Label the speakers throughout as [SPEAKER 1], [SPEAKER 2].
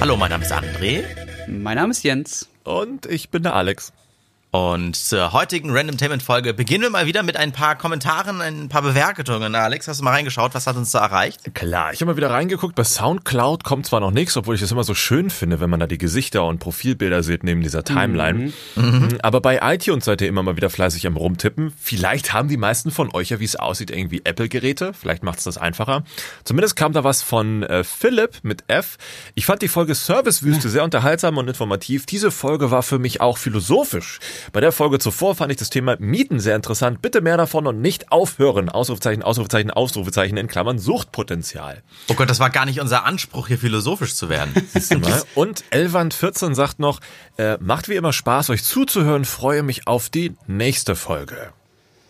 [SPEAKER 1] Hallo, mein Name ist André.
[SPEAKER 2] Mein Name ist Jens.
[SPEAKER 3] Und ich bin der Alex.
[SPEAKER 1] Und zur heutigen Randomtainment-Folge beginnen wir mal wieder mit ein paar Kommentaren, ein paar Bewertungen. Alex, hast du mal reingeschaut? Was hat uns da erreicht?
[SPEAKER 3] Klar, ich habe mal wieder reingeguckt. Bei Soundcloud kommt zwar noch nichts, obwohl ich es immer so schön finde, wenn man da die Gesichter und Profilbilder sieht neben dieser Timeline. Mhm. Aber bei iTunes seid ihr immer mal wieder fleißig am Rumtippen. Vielleicht haben die meisten von euch ja, wie es aussieht, irgendwie Apple-Geräte. Vielleicht macht es das einfacher. Zumindest kam da was von äh, Philipp mit F. Ich fand die Folge Servicewüste sehr unterhaltsam und informativ. Diese Folge war für mich auch philosophisch. Bei der Folge zuvor fand ich das Thema Mieten sehr interessant. Bitte mehr davon und nicht aufhören. Ausrufezeichen, Ausrufezeichen, Ausrufezeichen in Klammern Suchtpotenzial.
[SPEAKER 1] Oh Gott, das war gar nicht unser Anspruch, hier philosophisch zu werden.
[SPEAKER 3] und Elwand14 sagt noch, äh, macht wie immer Spaß, euch zuzuhören, freue mich auf die nächste Folge.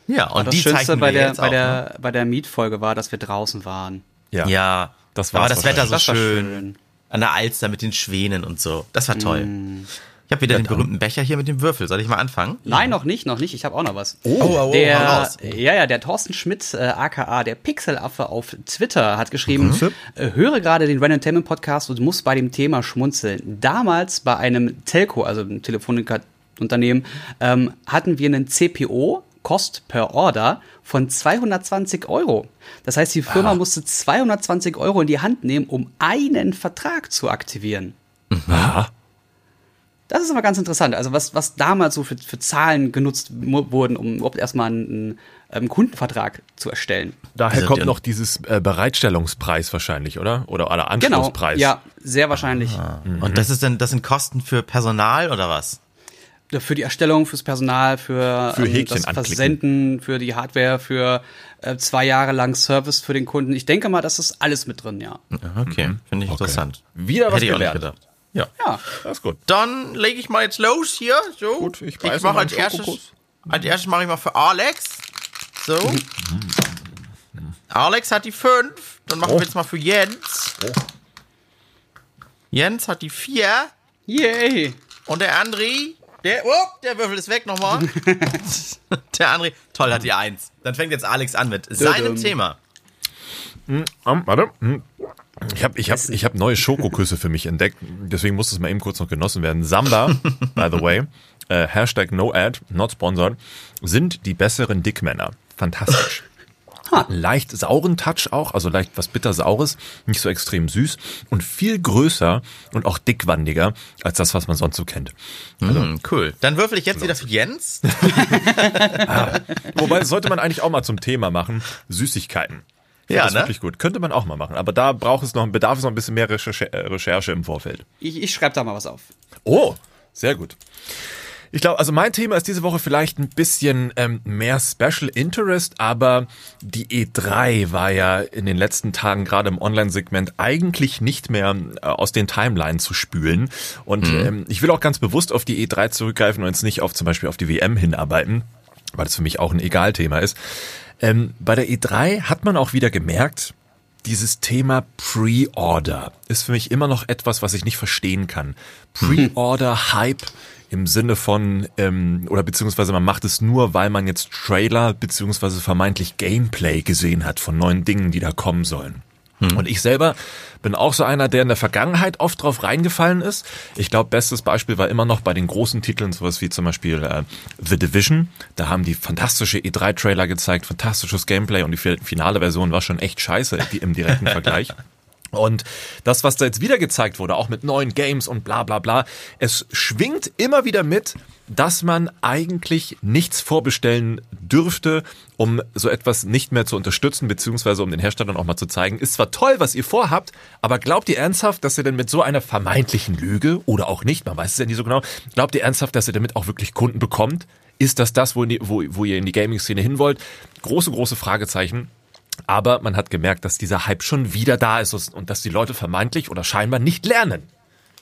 [SPEAKER 2] Ja, und, und das die Schönste bei der, bei, auch, der, ne? bei der Mietfolge war, dass wir draußen waren.
[SPEAKER 1] Ja, ja das war Aber das Wetter so schön. schön. An der Alster mit den Schwänen und so. Das war toll. Mm. Ich habe wieder ja, den berühmten Becher hier mit dem Würfel. Soll ich mal anfangen?
[SPEAKER 2] Nein, noch nicht, noch nicht. Ich habe auch noch was. Oh, oh, oh der, raus. Ja, ja, der Thorsten Schmidt, äh, aka der Pixelaffe auf Twitter, hat geschrieben, mhm. äh, höre gerade den Random Entertainment Podcast und muss bei dem Thema schmunzeln. Damals bei einem Telco, also einem Telefonunternehmen, ähm, hatten wir einen CPO, Cost per Order, von 220 Euro. Das heißt, die Firma ah. musste 220 Euro in die Hand nehmen, um einen Vertrag zu aktivieren.
[SPEAKER 3] Aha.
[SPEAKER 2] Das ist aber ganz interessant. Also was, was damals so für, für Zahlen genutzt wurden, um überhaupt erstmal einen, einen ähm, Kundenvertrag zu erstellen.
[SPEAKER 3] Daher also, kommt noch dieses äh, Bereitstellungspreis wahrscheinlich, oder? Oder, oder Anschlusspreis.
[SPEAKER 2] Genau, ja, sehr wahrscheinlich.
[SPEAKER 1] Ah. Mhm. Und das ist denn, das sind Kosten für Personal oder was?
[SPEAKER 2] Für die Erstellung, fürs Personal, für,
[SPEAKER 3] für ähm, das
[SPEAKER 2] Versenden, für die Hardware, für äh, zwei Jahre lang Service für den Kunden. Ich denke mal, das ist alles mit drin, ja.
[SPEAKER 1] Okay, mhm. finde ich okay. interessant.
[SPEAKER 3] Wieder was Hätte ich gelernt.
[SPEAKER 1] Ja. Ja. Das ist gut. Dann lege ich mal jetzt los hier. So.
[SPEAKER 3] Gut, ich,
[SPEAKER 1] ich mache als erstes. Als erstes mache ich mal für Alex. So. Alex hat die 5. Dann machen oh. wir jetzt mal für Jens. Oh. Jens hat die 4.
[SPEAKER 2] Yay.
[SPEAKER 1] Und der André, der, oh, der Würfel ist weg nochmal. der André, toll, hat die 1. Dann fängt jetzt Alex an mit seinem Thema.
[SPEAKER 3] Hm, um, warte. Hm. Ich habe ich hab, ich hab neue Schokoküsse für mich entdeckt, deswegen muss es mal eben kurz noch genossen werden. Samba, by the way, äh, Hashtag no ad, not sponsored, sind die besseren Dickmänner. Fantastisch. Leicht sauren Touch auch, also leicht was bitter-saures, nicht so extrem süß und viel größer und auch dickwandiger als das, was man sonst so kennt.
[SPEAKER 1] Also, mm, cool. Dann würfel ich jetzt wieder für Jens.
[SPEAKER 3] ah, wobei, das sollte man eigentlich auch mal zum Thema machen. Süßigkeiten. Ja, das ne? wirklich gut. Könnte man auch mal machen. Aber da braucht es noch, bedarf es noch ein bisschen mehr Recherche, äh, Recherche im Vorfeld.
[SPEAKER 2] Ich, ich schreibe da mal was auf.
[SPEAKER 3] Oh, sehr gut. Ich glaube, also mein Thema ist diese Woche vielleicht ein bisschen ähm, mehr Special Interest, aber die E3 war ja in den letzten Tagen gerade im Online-Segment eigentlich nicht mehr äh, aus den Timelines zu spülen. Und mhm. ähm, ich will auch ganz bewusst auf die E3 zurückgreifen und jetzt nicht auf zum Beispiel auf die WM hinarbeiten, weil das für mich auch ein Egal-Thema ist. Ähm, bei der E3 hat man auch wieder gemerkt, dieses Thema Pre-Order ist für mich immer noch etwas, was ich nicht verstehen kann. Pre-Order-Hype im Sinne von, ähm, oder beziehungsweise man macht es nur, weil man jetzt Trailer beziehungsweise vermeintlich Gameplay gesehen hat von neuen Dingen, die da kommen sollen. Hm. Und ich selber bin auch so einer, der in der Vergangenheit oft drauf reingefallen ist. Ich glaube, bestes Beispiel war immer noch bei den großen Titeln, sowas wie zum Beispiel äh, The Division. Da haben die fantastische E3-Trailer gezeigt, fantastisches Gameplay und die finale Version war schon echt scheiße im direkten Vergleich. Und das, was da jetzt wieder gezeigt wurde, auch mit neuen Games und bla bla bla, es schwingt immer wieder mit, dass man eigentlich nichts vorbestellen dürfte, um so etwas nicht mehr zu unterstützen, beziehungsweise um den Herstellern auch mal zu zeigen, ist zwar toll, was ihr vorhabt, aber glaubt ihr ernsthaft, dass ihr denn mit so einer vermeintlichen Lüge oder auch nicht, man weiß es ja nicht so genau, glaubt ihr ernsthaft, dass ihr damit auch wirklich Kunden bekommt? Ist das das, wo, wo, wo ihr in die Gaming-Szene hin wollt? Große, große Fragezeichen. Aber man hat gemerkt, dass dieser Hype schon wieder da ist und dass die Leute vermeintlich oder scheinbar nicht lernen.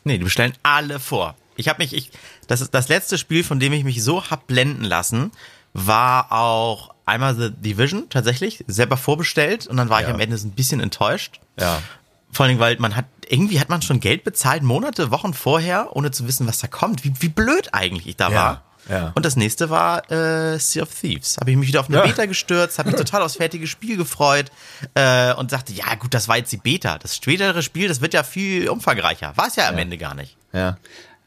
[SPEAKER 1] Nee, die bestellen alle vor. Ich habe mich, ich, das ist das letzte Spiel, von dem ich mich so hab blenden lassen, war auch einmal The Division tatsächlich selber vorbestellt und dann war ja. ich am Ende so ein bisschen enttäuscht.
[SPEAKER 3] Ja.
[SPEAKER 1] Vor allem, weil man hat, irgendwie hat man schon Geld bezahlt, Monate, Wochen vorher, ohne zu wissen, was da kommt. Wie, wie blöd eigentlich ich da
[SPEAKER 3] ja.
[SPEAKER 1] war. Ja. Und das nächste war äh, Sea of Thieves. Habe ich mich wieder auf eine ja. Beta gestürzt, habe mich total aufs fertige Spiel gefreut äh, und sagte, ja gut, das war jetzt die Beta. Das spätere Spiel, das wird ja viel umfangreicher. War es ja am ja. Ende gar nicht.
[SPEAKER 2] Ja.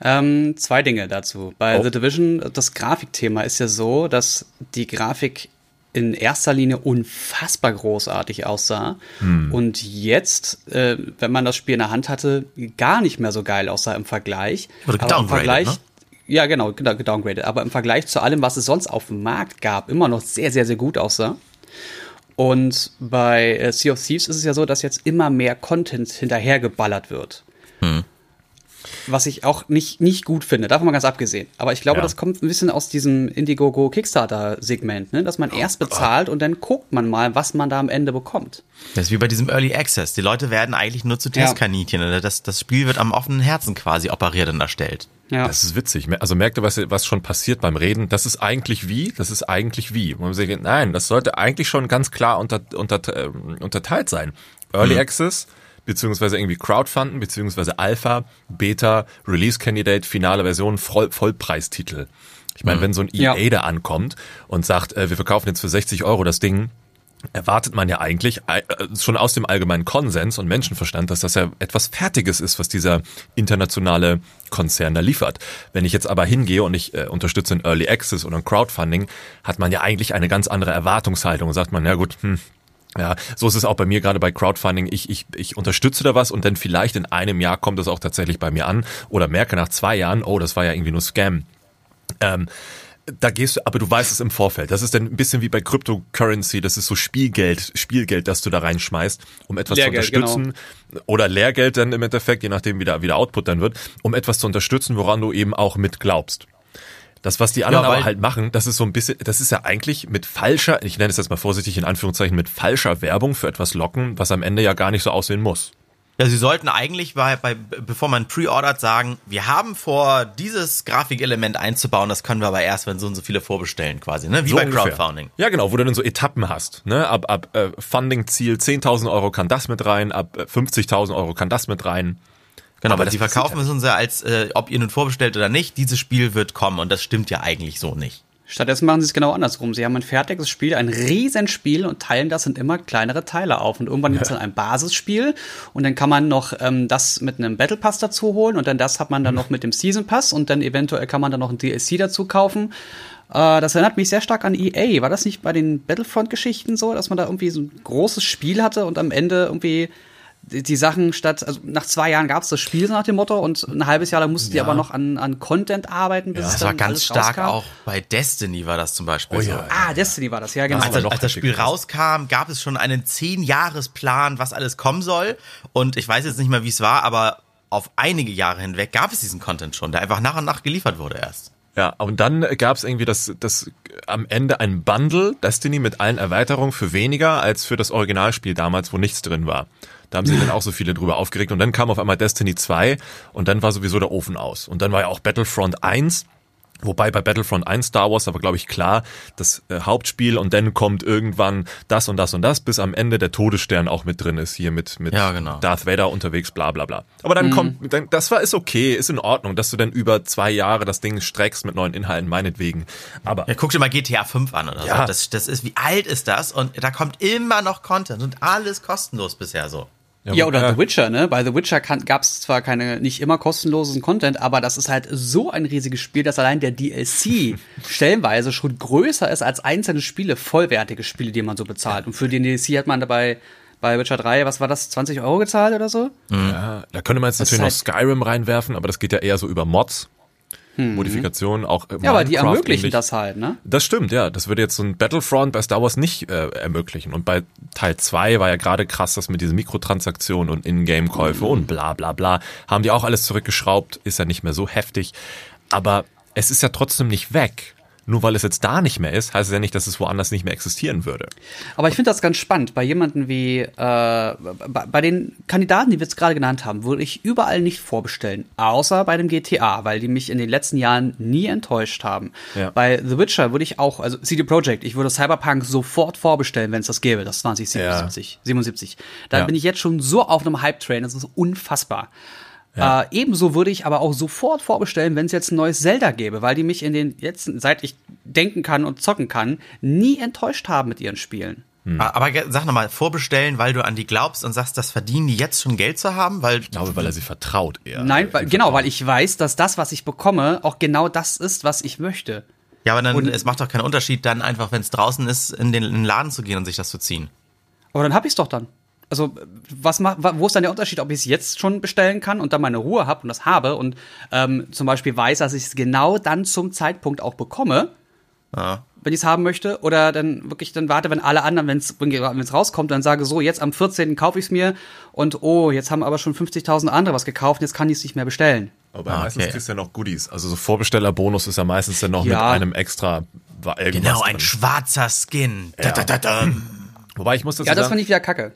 [SPEAKER 2] Ähm, zwei Dinge dazu. Bei oh. The Division, das Grafikthema ist ja so, dass die Grafik in erster Linie unfassbar großartig aussah hm. und jetzt, äh, wenn man das Spiel in der Hand hatte, gar nicht mehr so geil aussah im Vergleich.
[SPEAKER 1] Oder Aber im Vergleich, ne?
[SPEAKER 2] Ja genau, gedowngraded. Aber im Vergleich zu allem, was es sonst auf dem Markt gab, immer noch sehr, sehr, sehr gut aussah. Und bei äh, Sea of Thieves ist es ja so, dass jetzt immer mehr Content hinterhergeballert wird. Hm was ich auch nicht, nicht gut finde, davon mal ganz abgesehen. Aber ich glaube, ja. das kommt ein bisschen aus diesem Indiegogo Kickstarter-Segment, ne? dass man oh erst bezahlt Gott. und dann guckt man mal, was man da am Ende bekommt.
[SPEAKER 1] Das ist wie bei diesem Early Access. Die Leute werden eigentlich nur zu Testkaninchen. Ja. Das, das Spiel wird am offenen Herzen quasi operiert und erstellt.
[SPEAKER 3] Ja. Das ist witzig. Also merkt ihr, was, was schon passiert beim Reden? Das ist eigentlich wie, das ist eigentlich wie. man sagt, nein, das sollte eigentlich schon ganz klar unter, unter, äh, unterteilt sein. Early hm. Access, beziehungsweise irgendwie Crowdfunden, beziehungsweise Alpha, Beta, Release Candidate, finale Version, Voll Vollpreistitel. Ich meine, mhm. wenn so ein EA ja. da ankommt und sagt, äh, wir verkaufen jetzt für 60 Euro das Ding, erwartet man ja eigentlich äh, schon aus dem allgemeinen Konsens und Menschenverstand, dass das ja etwas Fertiges ist, was dieser internationale Konzern da liefert. Wenn ich jetzt aber hingehe und ich äh, unterstütze ein Early Access oder ein Crowdfunding, hat man ja eigentlich eine ganz andere Erwartungshaltung und sagt man, ja gut, hm, ja, so ist es auch bei mir gerade bei Crowdfunding. Ich, ich, ich unterstütze da was und dann vielleicht in einem Jahr kommt es auch tatsächlich bei mir an oder merke nach zwei Jahren, oh, das war ja irgendwie nur Scam. Ähm, da gehst du, aber du weißt es im Vorfeld. Das ist dann ein bisschen wie bei Cryptocurrency, das ist so Spielgeld, Spielgeld, das du da reinschmeißt, um etwas Lehrgeld, zu unterstützen. Genau. Oder Lehrgeld dann im Endeffekt, je nachdem wie der, wie der Output dann wird, um etwas zu unterstützen, woran du eben auch mit glaubst. Das, was die anderen ja, aber halt machen, das ist so ein bisschen, das ist ja eigentlich mit falscher, ich nenne es jetzt mal vorsichtig in Anführungszeichen, mit falscher Werbung für etwas locken, was am Ende ja gar nicht so aussehen muss.
[SPEAKER 1] Ja, sie sollten eigentlich bei, bei bevor man pre-ordert sagen, wir haben vor, dieses Grafikelement einzubauen, das können wir aber erst, wenn so und so viele vorbestellen quasi, ne? Wie so bei ungefähr. Crowdfunding.
[SPEAKER 3] Ja, genau, wo du dann so Etappen hast, ne? Ab, ab äh, Funding-Ziel 10.000 Euro kann das mit rein, ab 50.000 äh, Euro kann das mit rein.
[SPEAKER 1] Genau, aber die verkaufen es uns ja als, äh, ob ihr nun vorbestellt oder nicht, dieses Spiel wird kommen und das stimmt ja eigentlich so nicht.
[SPEAKER 2] Stattdessen machen sie es genau andersrum. Sie haben ein fertiges Spiel, ein Riesenspiel und teilen das in immer kleinere Teile auf. Und irgendwann gibt es dann ein Basisspiel und dann kann man noch ähm, das mit einem Battle Pass dazu holen und dann das hat man dann noch mit dem Season Pass und dann eventuell kann man dann noch ein DLC dazu kaufen. Äh, das erinnert mich sehr stark an EA. War das nicht bei den Battlefront-Geschichten so, dass man da irgendwie so ein großes Spiel hatte und am Ende irgendwie die, die Sachen statt, also nach zwei Jahren gab es das Spiel so nach dem Motto und ein halbes Jahr lang mussten ja. die aber noch an, an Content arbeiten.
[SPEAKER 1] Bis ja, das war ganz stark rauskam. auch bei Destiny war das zum Beispiel oh,
[SPEAKER 2] so. Ja, ah, Destiny war das, ja genau.
[SPEAKER 1] Als, als, als das Spiel rauskam, gab es schon einen zehn Jahresplan, was alles kommen soll und ich weiß jetzt nicht mehr, wie es war, aber auf einige Jahre hinweg gab es diesen Content schon, der einfach nach und nach geliefert wurde erst.
[SPEAKER 3] Ja, und dann gab es irgendwie das, das am Ende ein Bundle Destiny mit allen Erweiterungen für weniger als für das Originalspiel damals, wo nichts drin war. Da haben sich dann auch so viele drüber aufgeregt. Und dann kam auf einmal Destiny 2 und dann war sowieso der Ofen aus. Und dann war ja auch Battlefront 1. Wobei bei Battlefront 1 Star Wars aber, glaube ich, klar, das äh, Hauptspiel und dann kommt irgendwann das und das und das, bis am Ende der Todesstern auch mit drin ist, hier mit, mit
[SPEAKER 1] ja, genau.
[SPEAKER 3] Darth Vader unterwegs, bla bla bla. Aber dann mhm. kommt, dann, das war ist okay, ist in Ordnung, dass du dann über zwei Jahre das Ding streckst mit neuen Inhalten, meinetwegen. Aber.
[SPEAKER 1] Ja, guck dir mal GTA 5 an oder ja. so. Das, das ist, wie alt ist das? Und da kommt immer noch Content und alles kostenlos bisher so.
[SPEAKER 2] Ja, ja, oder äh, The Witcher, ne? Bei The Witcher gab es zwar keine, nicht immer kostenlosen Content, aber das ist halt so ein riesiges Spiel, dass allein der DLC stellenweise schon größer ist als einzelne Spiele, vollwertige Spiele, die man so bezahlt. Und für den DLC hat man dabei bei Witcher 3, was war das, 20 Euro gezahlt oder so?
[SPEAKER 3] Ja, da könnte man jetzt das natürlich noch halt Skyrim reinwerfen, aber das geht ja eher so über Mods mhm. Modifikationen auch.
[SPEAKER 2] Äh, ja, aber die ermöglichen ähnlich. das halt, ne?
[SPEAKER 3] Das stimmt, ja. Das würde jetzt so ein Battlefront bei Star Wars nicht äh, ermöglichen. Und bei Teil 2 war ja gerade krass, dass mit diesen Mikrotransaktionen und Ingame-Käufe mhm. und bla bla bla, haben die auch alles zurückgeschraubt, ist ja nicht mehr so heftig. Aber es ist ja trotzdem nicht weg nur weil es jetzt da nicht mehr ist, heißt es ja nicht, dass es woanders nicht mehr existieren würde.
[SPEAKER 2] Aber ich finde das ganz spannend. Bei jemanden wie, äh, bei, bei, den Kandidaten, die wir jetzt gerade genannt haben, würde ich überall nicht vorbestellen. Außer bei dem GTA, weil die mich in den letzten Jahren nie enttäuscht haben. Ja. Bei The Witcher würde ich auch, also CD Projekt, ich würde Cyberpunk sofort vorbestellen, wenn es das gäbe, das 2077. Ja. 77. Da ja. bin ich jetzt schon so auf einem Hype-Train, das ist unfassbar. Ja. Äh, ebenso würde ich aber auch sofort vorbestellen, wenn es jetzt ein neues Zelda gäbe, weil die mich in den letzten, seit ich denken kann und zocken kann, nie enttäuscht haben mit ihren Spielen.
[SPEAKER 1] Hm. Aber sag nochmal, vorbestellen, weil du an die glaubst und sagst, das verdienen die jetzt schon Geld zu haben? Weil
[SPEAKER 3] ich glaube, weil er sie vertraut eher.
[SPEAKER 2] Nein, weil, genau, weil ich weiß, dass das, was ich bekomme, auch genau das ist, was ich möchte.
[SPEAKER 1] Ja, aber dann, und, es macht doch keinen Unterschied, dann einfach, wenn es draußen ist, in den, in den Laden zu gehen und sich das zu ziehen.
[SPEAKER 2] Aber dann hab ich's doch dann. Also, was macht, wo ist dann der Unterschied, ob ich es jetzt schon bestellen kann und dann meine Ruhe habe und das habe und ähm, zum Beispiel weiß, dass ich es genau dann zum Zeitpunkt auch bekomme, ja. wenn ich es haben möchte, oder dann wirklich dann warte, wenn alle anderen, wenn es rauskommt, dann sage so, jetzt am 14. kaufe ich es mir und oh, jetzt haben aber schon 50.000 andere was gekauft, jetzt kann ich es nicht mehr bestellen.
[SPEAKER 3] Aber ah, meistens okay. kriegst du ja noch Goodies. Also so Vorbestellerbonus ist ja meistens dann noch ja. mit einem extra
[SPEAKER 1] Genau, ein drin. schwarzer Skin. Ja. Da, da, da,
[SPEAKER 3] Wobei ich muss das
[SPEAKER 2] Ja, das fand ich wieder kacke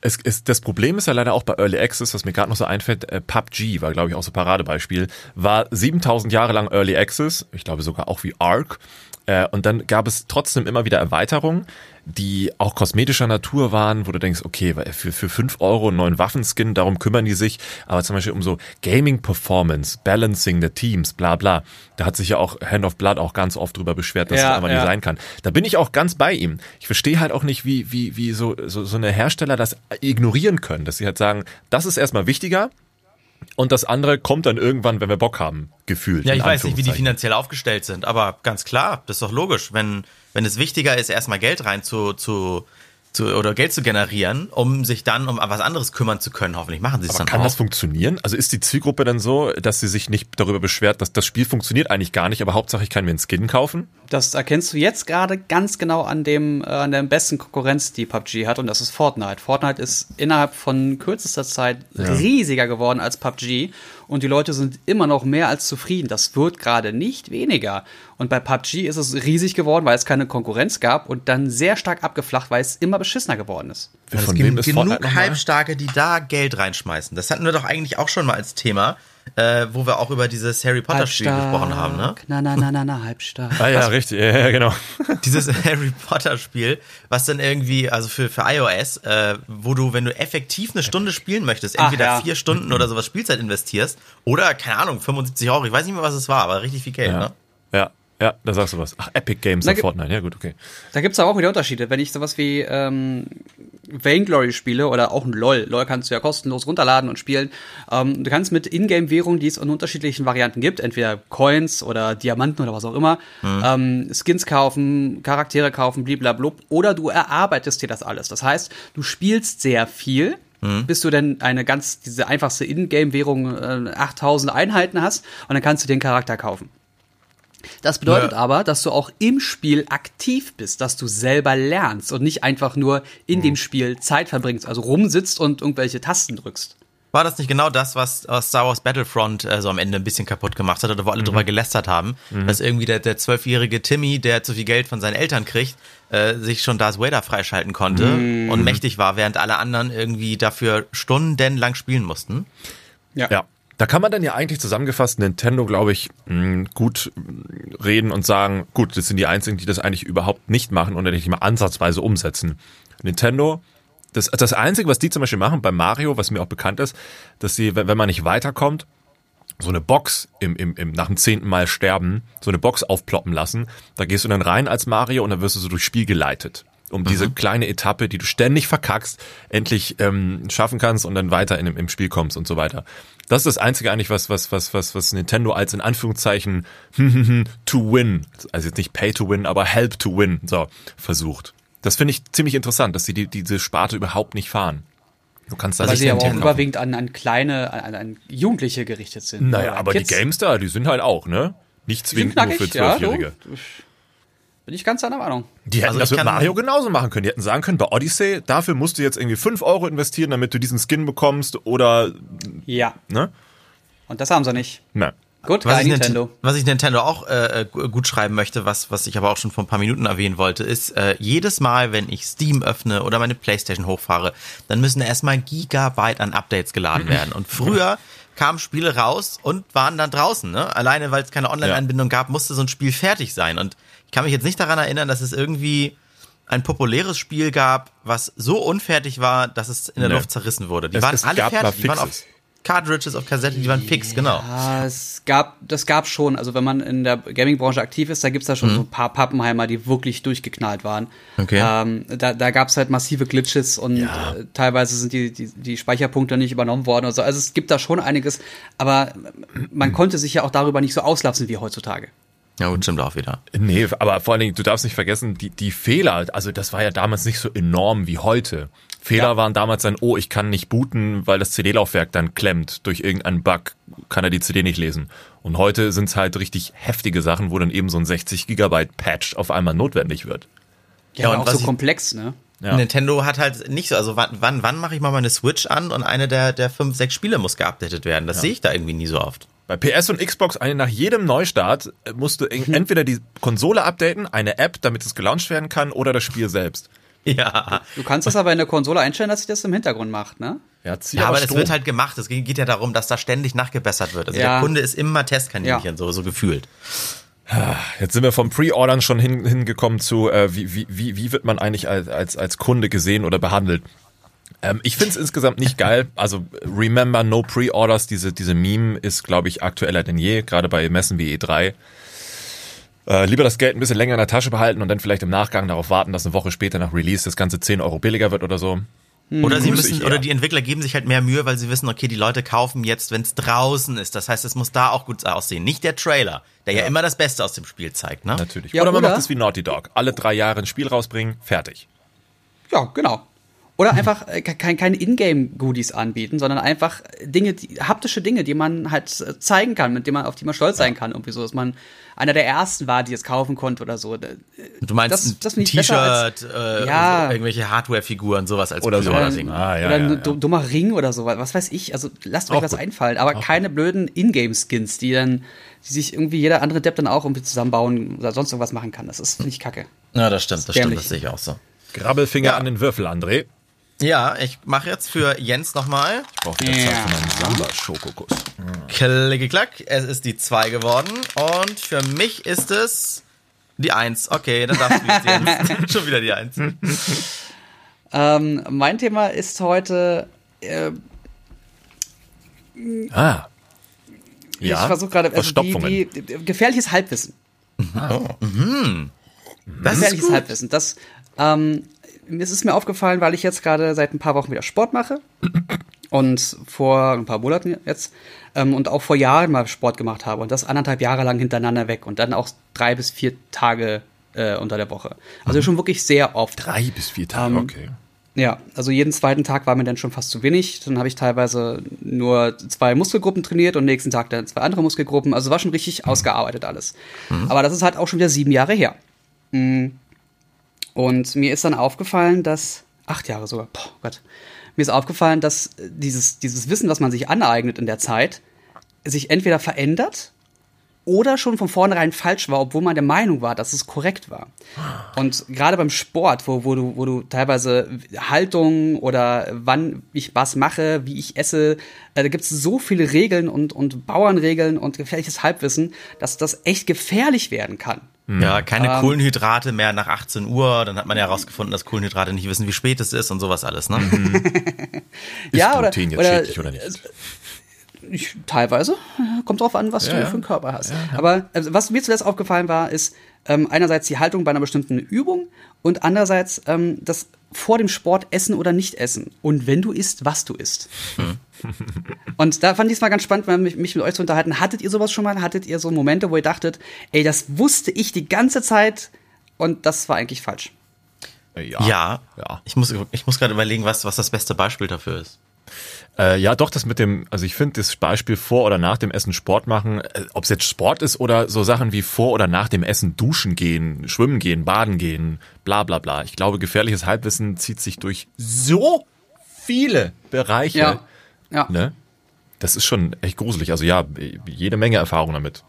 [SPEAKER 3] es ist, das Problem ist ja leider auch bei Early Access, was mir gerade noch so einfällt, äh, PUBG war, glaube ich, auch so Paradebeispiel, war 7000 Jahre lang Early Access, ich glaube sogar auch wie Ark, äh, und dann gab es trotzdem immer wieder Erweiterungen, die auch kosmetischer Natur waren, wo du denkst, okay, für, für fünf Euro einen neuen Waffenskin, darum kümmern die sich, aber zum Beispiel um so Gaming-Performance, Balancing der Teams, bla bla, da hat sich ja auch Hand of Blood auch ganz oft drüber beschwert, dass ja, das einfach ja. nicht sein kann. Da bin ich auch ganz bei ihm. Ich verstehe halt auch nicht, wie, wie, wie so, so, so eine Hersteller das ignorieren können, dass sie halt sagen, das ist erstmal wichtiger, und das andere kommt dann irgendwann, wenn wir Bock haben, gefühlt.
[SPEAKER 1] Ja, ich weiß nicht, wie die finanziell aufgestellt sind, aber ganz klar, das ist doch logisch. Wenn, wenn es wichtiger ist, erstmal Geld rein zu, zu, zu, oder Geld zu generieren, um sich dann um was anderes kümmern zu können. Hoffentlich machen sie es dann
[SPEAKER 3] kann
[SPEAKER 1] auch.
[SPEAKER 3] das funktionieren? Also ist die Zielgruppe dann so, dass sie sich nicht darüber beschwert, dass das Spiel funktioniert eigentlich gar nicht, aber Hauptsache ich kann mir einen Skin kaufen?
[SPEAKER 2] Das erkennst du jetzt gerade ganz genau an dem äh, an der besten Konkurrenz, die PUBG hat, und das ist Fortnite. Fortnite ist innerhalb von kürzester Zeit ja. riesiger geworden als PUBG und die Leute sind immer noch mehr als zufrieden. Das wird gerade nicht weniger. Und bei PUBG ist es riesig geworden, weil es keine Konkurrenz gab und dann sehr stark abgeflacht, weil es immer beschissener geworden ist.
[SPEAKER 1] Von es gibt genug Halbstarke, die da Geld reinschmeißen. Das hatten wir doch eigentlich auch schon mal als Thema äh, wo wir auch über dieses Harry Potter Spiel gesprochen haben, ne?
[SPEAKER 2] Na, na, na, na, na, halbstark.
[SPEAKER 3] Ah ja, was, richtig, ja, ja, genau.
[SPEAKER 1] Dieses Harry Potter Spiel, was dann irgendwie, also für, für iOS, äh, wo du, wenn du effektiv eine Stunde spielen möchtest, entweder Ach, ja. vier Stunden oder sowas Spielzeit investierst, oder, keine Ahnung, 75 Euro, ich weiß nicht mehr, was es war, aber richtig viel Geld,
[SPEAKER 3] ja.
[SPEAKER 1] ne?
[SPEAKER 3] Ja, ja, da sagst du was. Ach, Epic Games da Fortnite, ja gut, okay.
[SPEAKER 2] Da gibt's aber auch wieder Unterschiede. Wenn ich sowas wie ähm, Vainglory spiele oder auch ein LOL, LOL kannst du ja kostenlos runterladen und spielen. Ähm, du kannst mit Ingame-Währungen, die es in unterschiedlichen Varianten gibt, entweder Coins oder Diamanten oder was auch immer, mhm. ähm, Skins kaufen, Charaktere kaufen, bliblablub, oder du erarbeitest dir das alles. Das heißt, du spielst sehr viel, Mhm. bis du denn eine ganz, diese einfachste Ingame-Währung äh, 8000 Einheiten hast und dann kannst du den Charakter kaufen. Das bedeutet ja. aber, dass du auch im Spiel aktiv bist, dass du selber lernst und nicht einfach nur in mhm. dem Spiel Zeit verbringst, also rumsitzt und irgendwelche Tasten drückst.
[SPEAKER 1] War das nicht genau das, was Star Wars Battlefront äh, so am Ende ein bisschen kaputt gemacht hat oder wo alle mhm. drüber gelästert haben? Mhm. Dass irgendwie der zwölfjährige Timmy, der zu viel Geld von seinen Eltern kriegt, äh, sich schon Darth Vader freischalten konnte mhm. und mächtig war, während alle anderen irgendwie dafür stundenlang spielen mussten.
[SPEAKER 3] Ja. ja. Da kann man dann ja eigentlich zusammengefasst Nintendo, glaube ich, mm, gut reden und sagen, gut, das sind die einzigen, die das eigentlich überhaupt nicht machen oder nicht mal ansatzweise umsetzen. Nintendo, das, das Einzige, was die zum Beispiel machen bei Mario, was mir auch bekannt ist, dass sie, wenn man nicht weiterkommt, so eine Box im, im, im, nach dem zehnten Mal sterben, so eine Box aufploppen lassen. Da gehst du dann rein als Mario und dann wirst du so durchs Spiel geleitet um mhm. diese kleine Etappe, die du ständig verkackst, endlich ähm, schaffen kannst und dann weiter in, im Spiel kommst und so weiter. Das ist das Einzige eigentlich, was, was, was, was, was Nintendo als in Anführungszeichen to win, also jetzt nicht pay to win, aber help to win, so, versucht. Das finde ich ziemlich interessant, dass sie die, diese Sparte überhaupt nicht fahren.
[SPEAKER 2] Du kannst da Weil sie aber auch überwiegend an, an kleine, an, an Jugendliche gerichtet sind.
[SPEAKER 3] Naja, aber Kids. die Games da, die sind halt auch, ne? Nicht zwingend nur für Zwölfjährige. Ja,
[SPEAKER 2] bin ich ganz deiner Meinung.
[SPEAKER 3] Die hätten also das mit Mario genauso machen können. Die hätten sagen können, bei Odyssey, dafür musst du jetzt irgendwie 5 Euro investieren, damit du diesen Skin bekommst oder.
[SPEAKER 2] Ja. Ne? Und das haben sie nicht.
[SPEAKER 3] Ne.
[SPEAKER 1] Gut, was ich, Nintendo. was ich Nintendo auch äh, gut schreiben möchte, was, was ich aber auch schon vor ein paar Minuten erwähnen wollte, ist, äh, jedes Mal, wenn ich Steam öffne oder meine Playstation hochfahre, dann müssen erstmal Gigabyte an Updates geladen werden. Und früher kamen Spiele raus und waren dann draußen. Ne? Alleine, weil es keine Online-Anbindung gab, musste so ein Spiel fertig sein. Und ich kann mich jetzt nicht daran erinnern, dass es irgendwie ein populäres Spiel gab, was so unfertig war, dass es in der nee. Luft zerrissen wurde. Die es, waren es alle fertig. Die waren auf Cartridges auf Kassette, die waren fix, genau.
[SPEAKER 2] Ja, es gab, das gab schon, also wenn man in der Gaming-Branche aktiv ist, da gibt's da schon mhm. so ein paar Pappenheimer, die wirklich durchgeknallt waren. Okay. Ähm, da da gab es halt massive Glitches und ja. äh, teilweise sind die, die, die Speicherpunkte nicht übernommen worden. Also, also es gibt da schon einiges, aber man konnte sich ja auch darüber nicht so auslassen wie heutzutage.
[SPEAKER 1] Ja, gut, stimmt auch wieder.
[SPEAKER 3] Nee, aber vor allen Dingen, du darfst nicht vergessen, die, die Fehler, also das war ja damals nicht so enorm wie heute. Fehler ja. waren damals ein, oh, ich kann nicht booten, weil das CD-Laufwerk dann klemmt. Durch irgendeinen Bug kann er die CD nicht lesen. Und heute sind es halt richtig heftige Sachen, wo dann eben so ein 60 Gigabyte Patch auf einmal notwendig wird.
[SPEAKER 2] Ja, ja und auch so komplex, ne?
[SPEAKER 1] Ja. Nintendo hat halt nicht so, also wann, wann, wann mache ich mal meine Switch an und eine der, der fünf, sechs Spiele muss geupdatet werden. Das ja. sehe ich da irgendwie nie so oft.
[SPEAKER 3] Bei PS und Xbox eine, nach jedem Neustart äh, musst du mhm. entweder die Konsole updaten, eine App, damit es gelauncht werden kann, oder das Spiel selbst.
[SPEAKER 2] Ja. Du kannst das aber in der Konsole einstellen, dass sich das im Hintergrund macht, ne?
[SPEAKER 1] Ja, ja aber es wird halt gemacht. Es geht ja darum, dass da ständig nachgebessert wird. Also ja. der Kunde ist immer Testkaninchen, ja. so, so gefühlt.
[SPEAKER 3] Jetzt sind wir vom Pre-Ordern schon hin, hingekommen zu, äh, wie, wie, wie, wird man eigentlich als, als, als Kunde gesehen oder behandelt? Ähm, ich finde es insgesamt nicht geil. Also remember no pre-orders, diese, diese Meme ist, glaube ich, aktueller denn je, gerade bei Messen wie E3. Äh, lieber das Geld ein bisschen länger in der Tasche behalten und dann vielleicht im Nachgang darauf warten, dass eine Woche später nach Release das Ganze 10 Euro billiger wird oder so.
[SPEAKER 1] Oder sie müssen, oder die Entwickler geben sich halt mehr Mühe, weil sie wissen, okay, die Leute kaufen jetzt, wenn es draußen ist. Das heißt, es muss da auch gut aussehen. Nicht der Trailer, der ja, ja immer das Beste aus dem Spiel zeigt, ne?
[SPEAKER 3] Natürlich. Ja, oder man oder? macht es wie Naughty Dog. Alle drei Jahre ein Spiel rausbringen, fertig.
[SPEAKER 2] Ja, genau. Oder einfach äh, kein, keine Ingame-Goodies anbieten, sondern einfach Dinge, die, haptische Dinge, die man halt äh, zeigen kann, mit denen man, auf die man stolz sein kann. Irgendwie so, dass man einer der ersten war, die es kaufen konnte oder so.
[SPEAKER 1] Du meinst das, das ein T-Shirt, äh, ja, irgendwelche Hardware-Figuren, sowas als
[SPEAKER 2] oder so. Oder, ah, ja, oder ja, ein dummer Ring oder so, was weiß ich. Also lasst euch was gut. einfallen, aber auch keine gut. blöden Ingame-Skins, die dann, die sich irgendwie jeder andere Depp dann auch irgendwie zusammenbauen oder sonst irgendwas machen kann. Das ist nicht kacke.
[SPEAKER 1] Ja, das stimmt, das, das stimmt, das sehe ich auch so.
[SPEAKER 3] Grabbelfinger an den Würfel, André.
[SPEAKER 1] Ja, ich mache jetzt für Jens nochmal.
[SPEAKER 3] Ich brauche wieder Zeit für meinen Samba-Schokokuss.
[SPEAKER 1] Klicke klack, es ist die 2 geworden. Und für mich ist es die 1. Okay, dann darfst du jetzt. Schon wieder die 1.
[SPEAKER 2] ähm, mein Thema ist heute. Äh,
[SPEAKER 3] ah.
[SPEAKER 2] Ich ja. versuche gerade. Also die, die, gefährliches Halbwissen.
[SPEAKER 1] Oh. Mhm.
[SPEAKER 2] Das gefährliches Halbwissen. Das ähm, es ist mir aufgefallen, weil ich jetzt gerade seit ein paar Wochen wieder Sport mache und vor ein paar Monaten jetzt ähm, und auch vor Jahren mal Sport gemacht habe und das anderthalb Jahre lang hintereinander weg und dann auch drei bis vier Tage äh, unter der Woche. Also mhm. schon wirklich sehr oft.
[SPEAKER 3] Drei bis vier Tage, ähm, okay.
[SPEAKER 2] Ja, also jeden zweiten Tag war mir dann schon fast zu wenig. Dann habe ich teilweise nur zwei Muskelgruppen trainiert und nächsten Tag dann zwei andere Muskelgruppen. Also war schon richtig mhm. ausgearbeitet alles. Mhm. Aber das ist halt auch schon wieder sieben Jahre her. Mhm. Und mir ist dann aufgefallen, dass, acht Jahre sogar, boah Gott, mir ist aufgefallen, dass dieses, dieses Wissen, was man sich aneignet in der Zeit, sich entweder verändert oder schon von vornherein falsch war, obwohl man der Meinung war, dass es korrekt war. Und gerade beim Sport, wo, wo, du, wo du teilweise Haltung oder wann ich was mache, wie ich esse, äh, da gibt es so viele Regeln und, und Bauernregeln und gefährliches Halbwissen, dass das echt gefährlich werden kann.
[SPEAKER 1] Mhm. Ja, keine ähm, Kohlenhydrate mehr nach 18 Uhr. Dann hat man ja herausgefunden, dass Kohlenhydrate nicht wissen, wie spät es ist und sowas alles, ne? Mhm.
[SPEAKER 2] ja, ist Gluten oder, jetzt oder, schädlich oder nicht? Ich, teilweise. Kommt drauf an, was ja, du für einen Körper hast. Ja, ja. Aber also, was mir zuletzt aufgefallen war, ist ähm, einerseits die Haltung bei einer bestimmten Übung und andererseits ähm, das vor dem Sport essen oder nicht essen. Und wenn du isst, was du isst. Hm. Und da fand ich es mal ganz spannend, mich, mich mit euch zu unterhalten. Hattet ihr sowas schon mal? Hattet ihr so Momente, wo ihr dachtet, ey, das wusste ich die ganze Zeit und das war eigentlich falsch?
[SPEAKER 1] Ja. Ja. ja. Ich muss, ich muss gerade überlegen, was, was das beste Beispiel dafür ist.
[SPEAKER 3] Äh, ja, doch, das mit dem, also ich finde das Beispiel vor oder nach dem Essen Sport machen, äh, ob es jetzt Sport ist oder so Sachen wie vor oder nach dem Essen duschen gehen, schwimmen gehen, baden gehen, bla bla bla. Ich glaube, gefährliches Halbwissen zieht sich durch so viele Bereiche.
[SPEAKER 2] Ja. Ja.
[SPEAKER 3] Ne? Das ist schon echt gruselig. Also ja, jede Menge Erfahrung damit.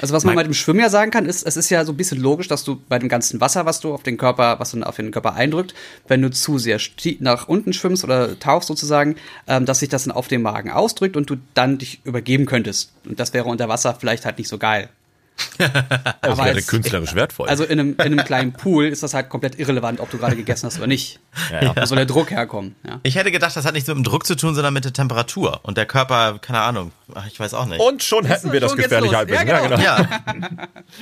[SPEAKER 2] Also was man bei dem Schwimmen ja sagen kann, ist, es ist ja so ein bisschen logisch, dass du bei dem ganzen Wasser, was du auf den Körper, was du auf den Körper eindrückt, wenn du zu sehr nach unten schwimmst oder tauchst sozusagen, ähm, dass sich das dann auf dem Magen ausdrückt und du dann dich übergeben könntest. Und das wäre unter Wasser vielleicht halt nicht so geil.
[SPEAKER 3] das wäre künstlerisch wertvoll.
[SPEAKER 2] Also in einem, in einem kleinen Pool ist das halt komplett irrelevant, ob du gerade gegessen hast oder nicht. Ja, ja. Wo soll der Druck herkommen? Ja.
[SPEAKER 1] Ich hätte gedacht, das hat nichts mit dem Druck zu tun, sondern mit der Temperatur. Und der Körper, keine Ahnung, ich weiß auch nicht.
[SPEAKER 3] Und schon hätten wir das gefährliche Halbwissen. Ja, genau. Ja,
[SPEAKER 1] genau.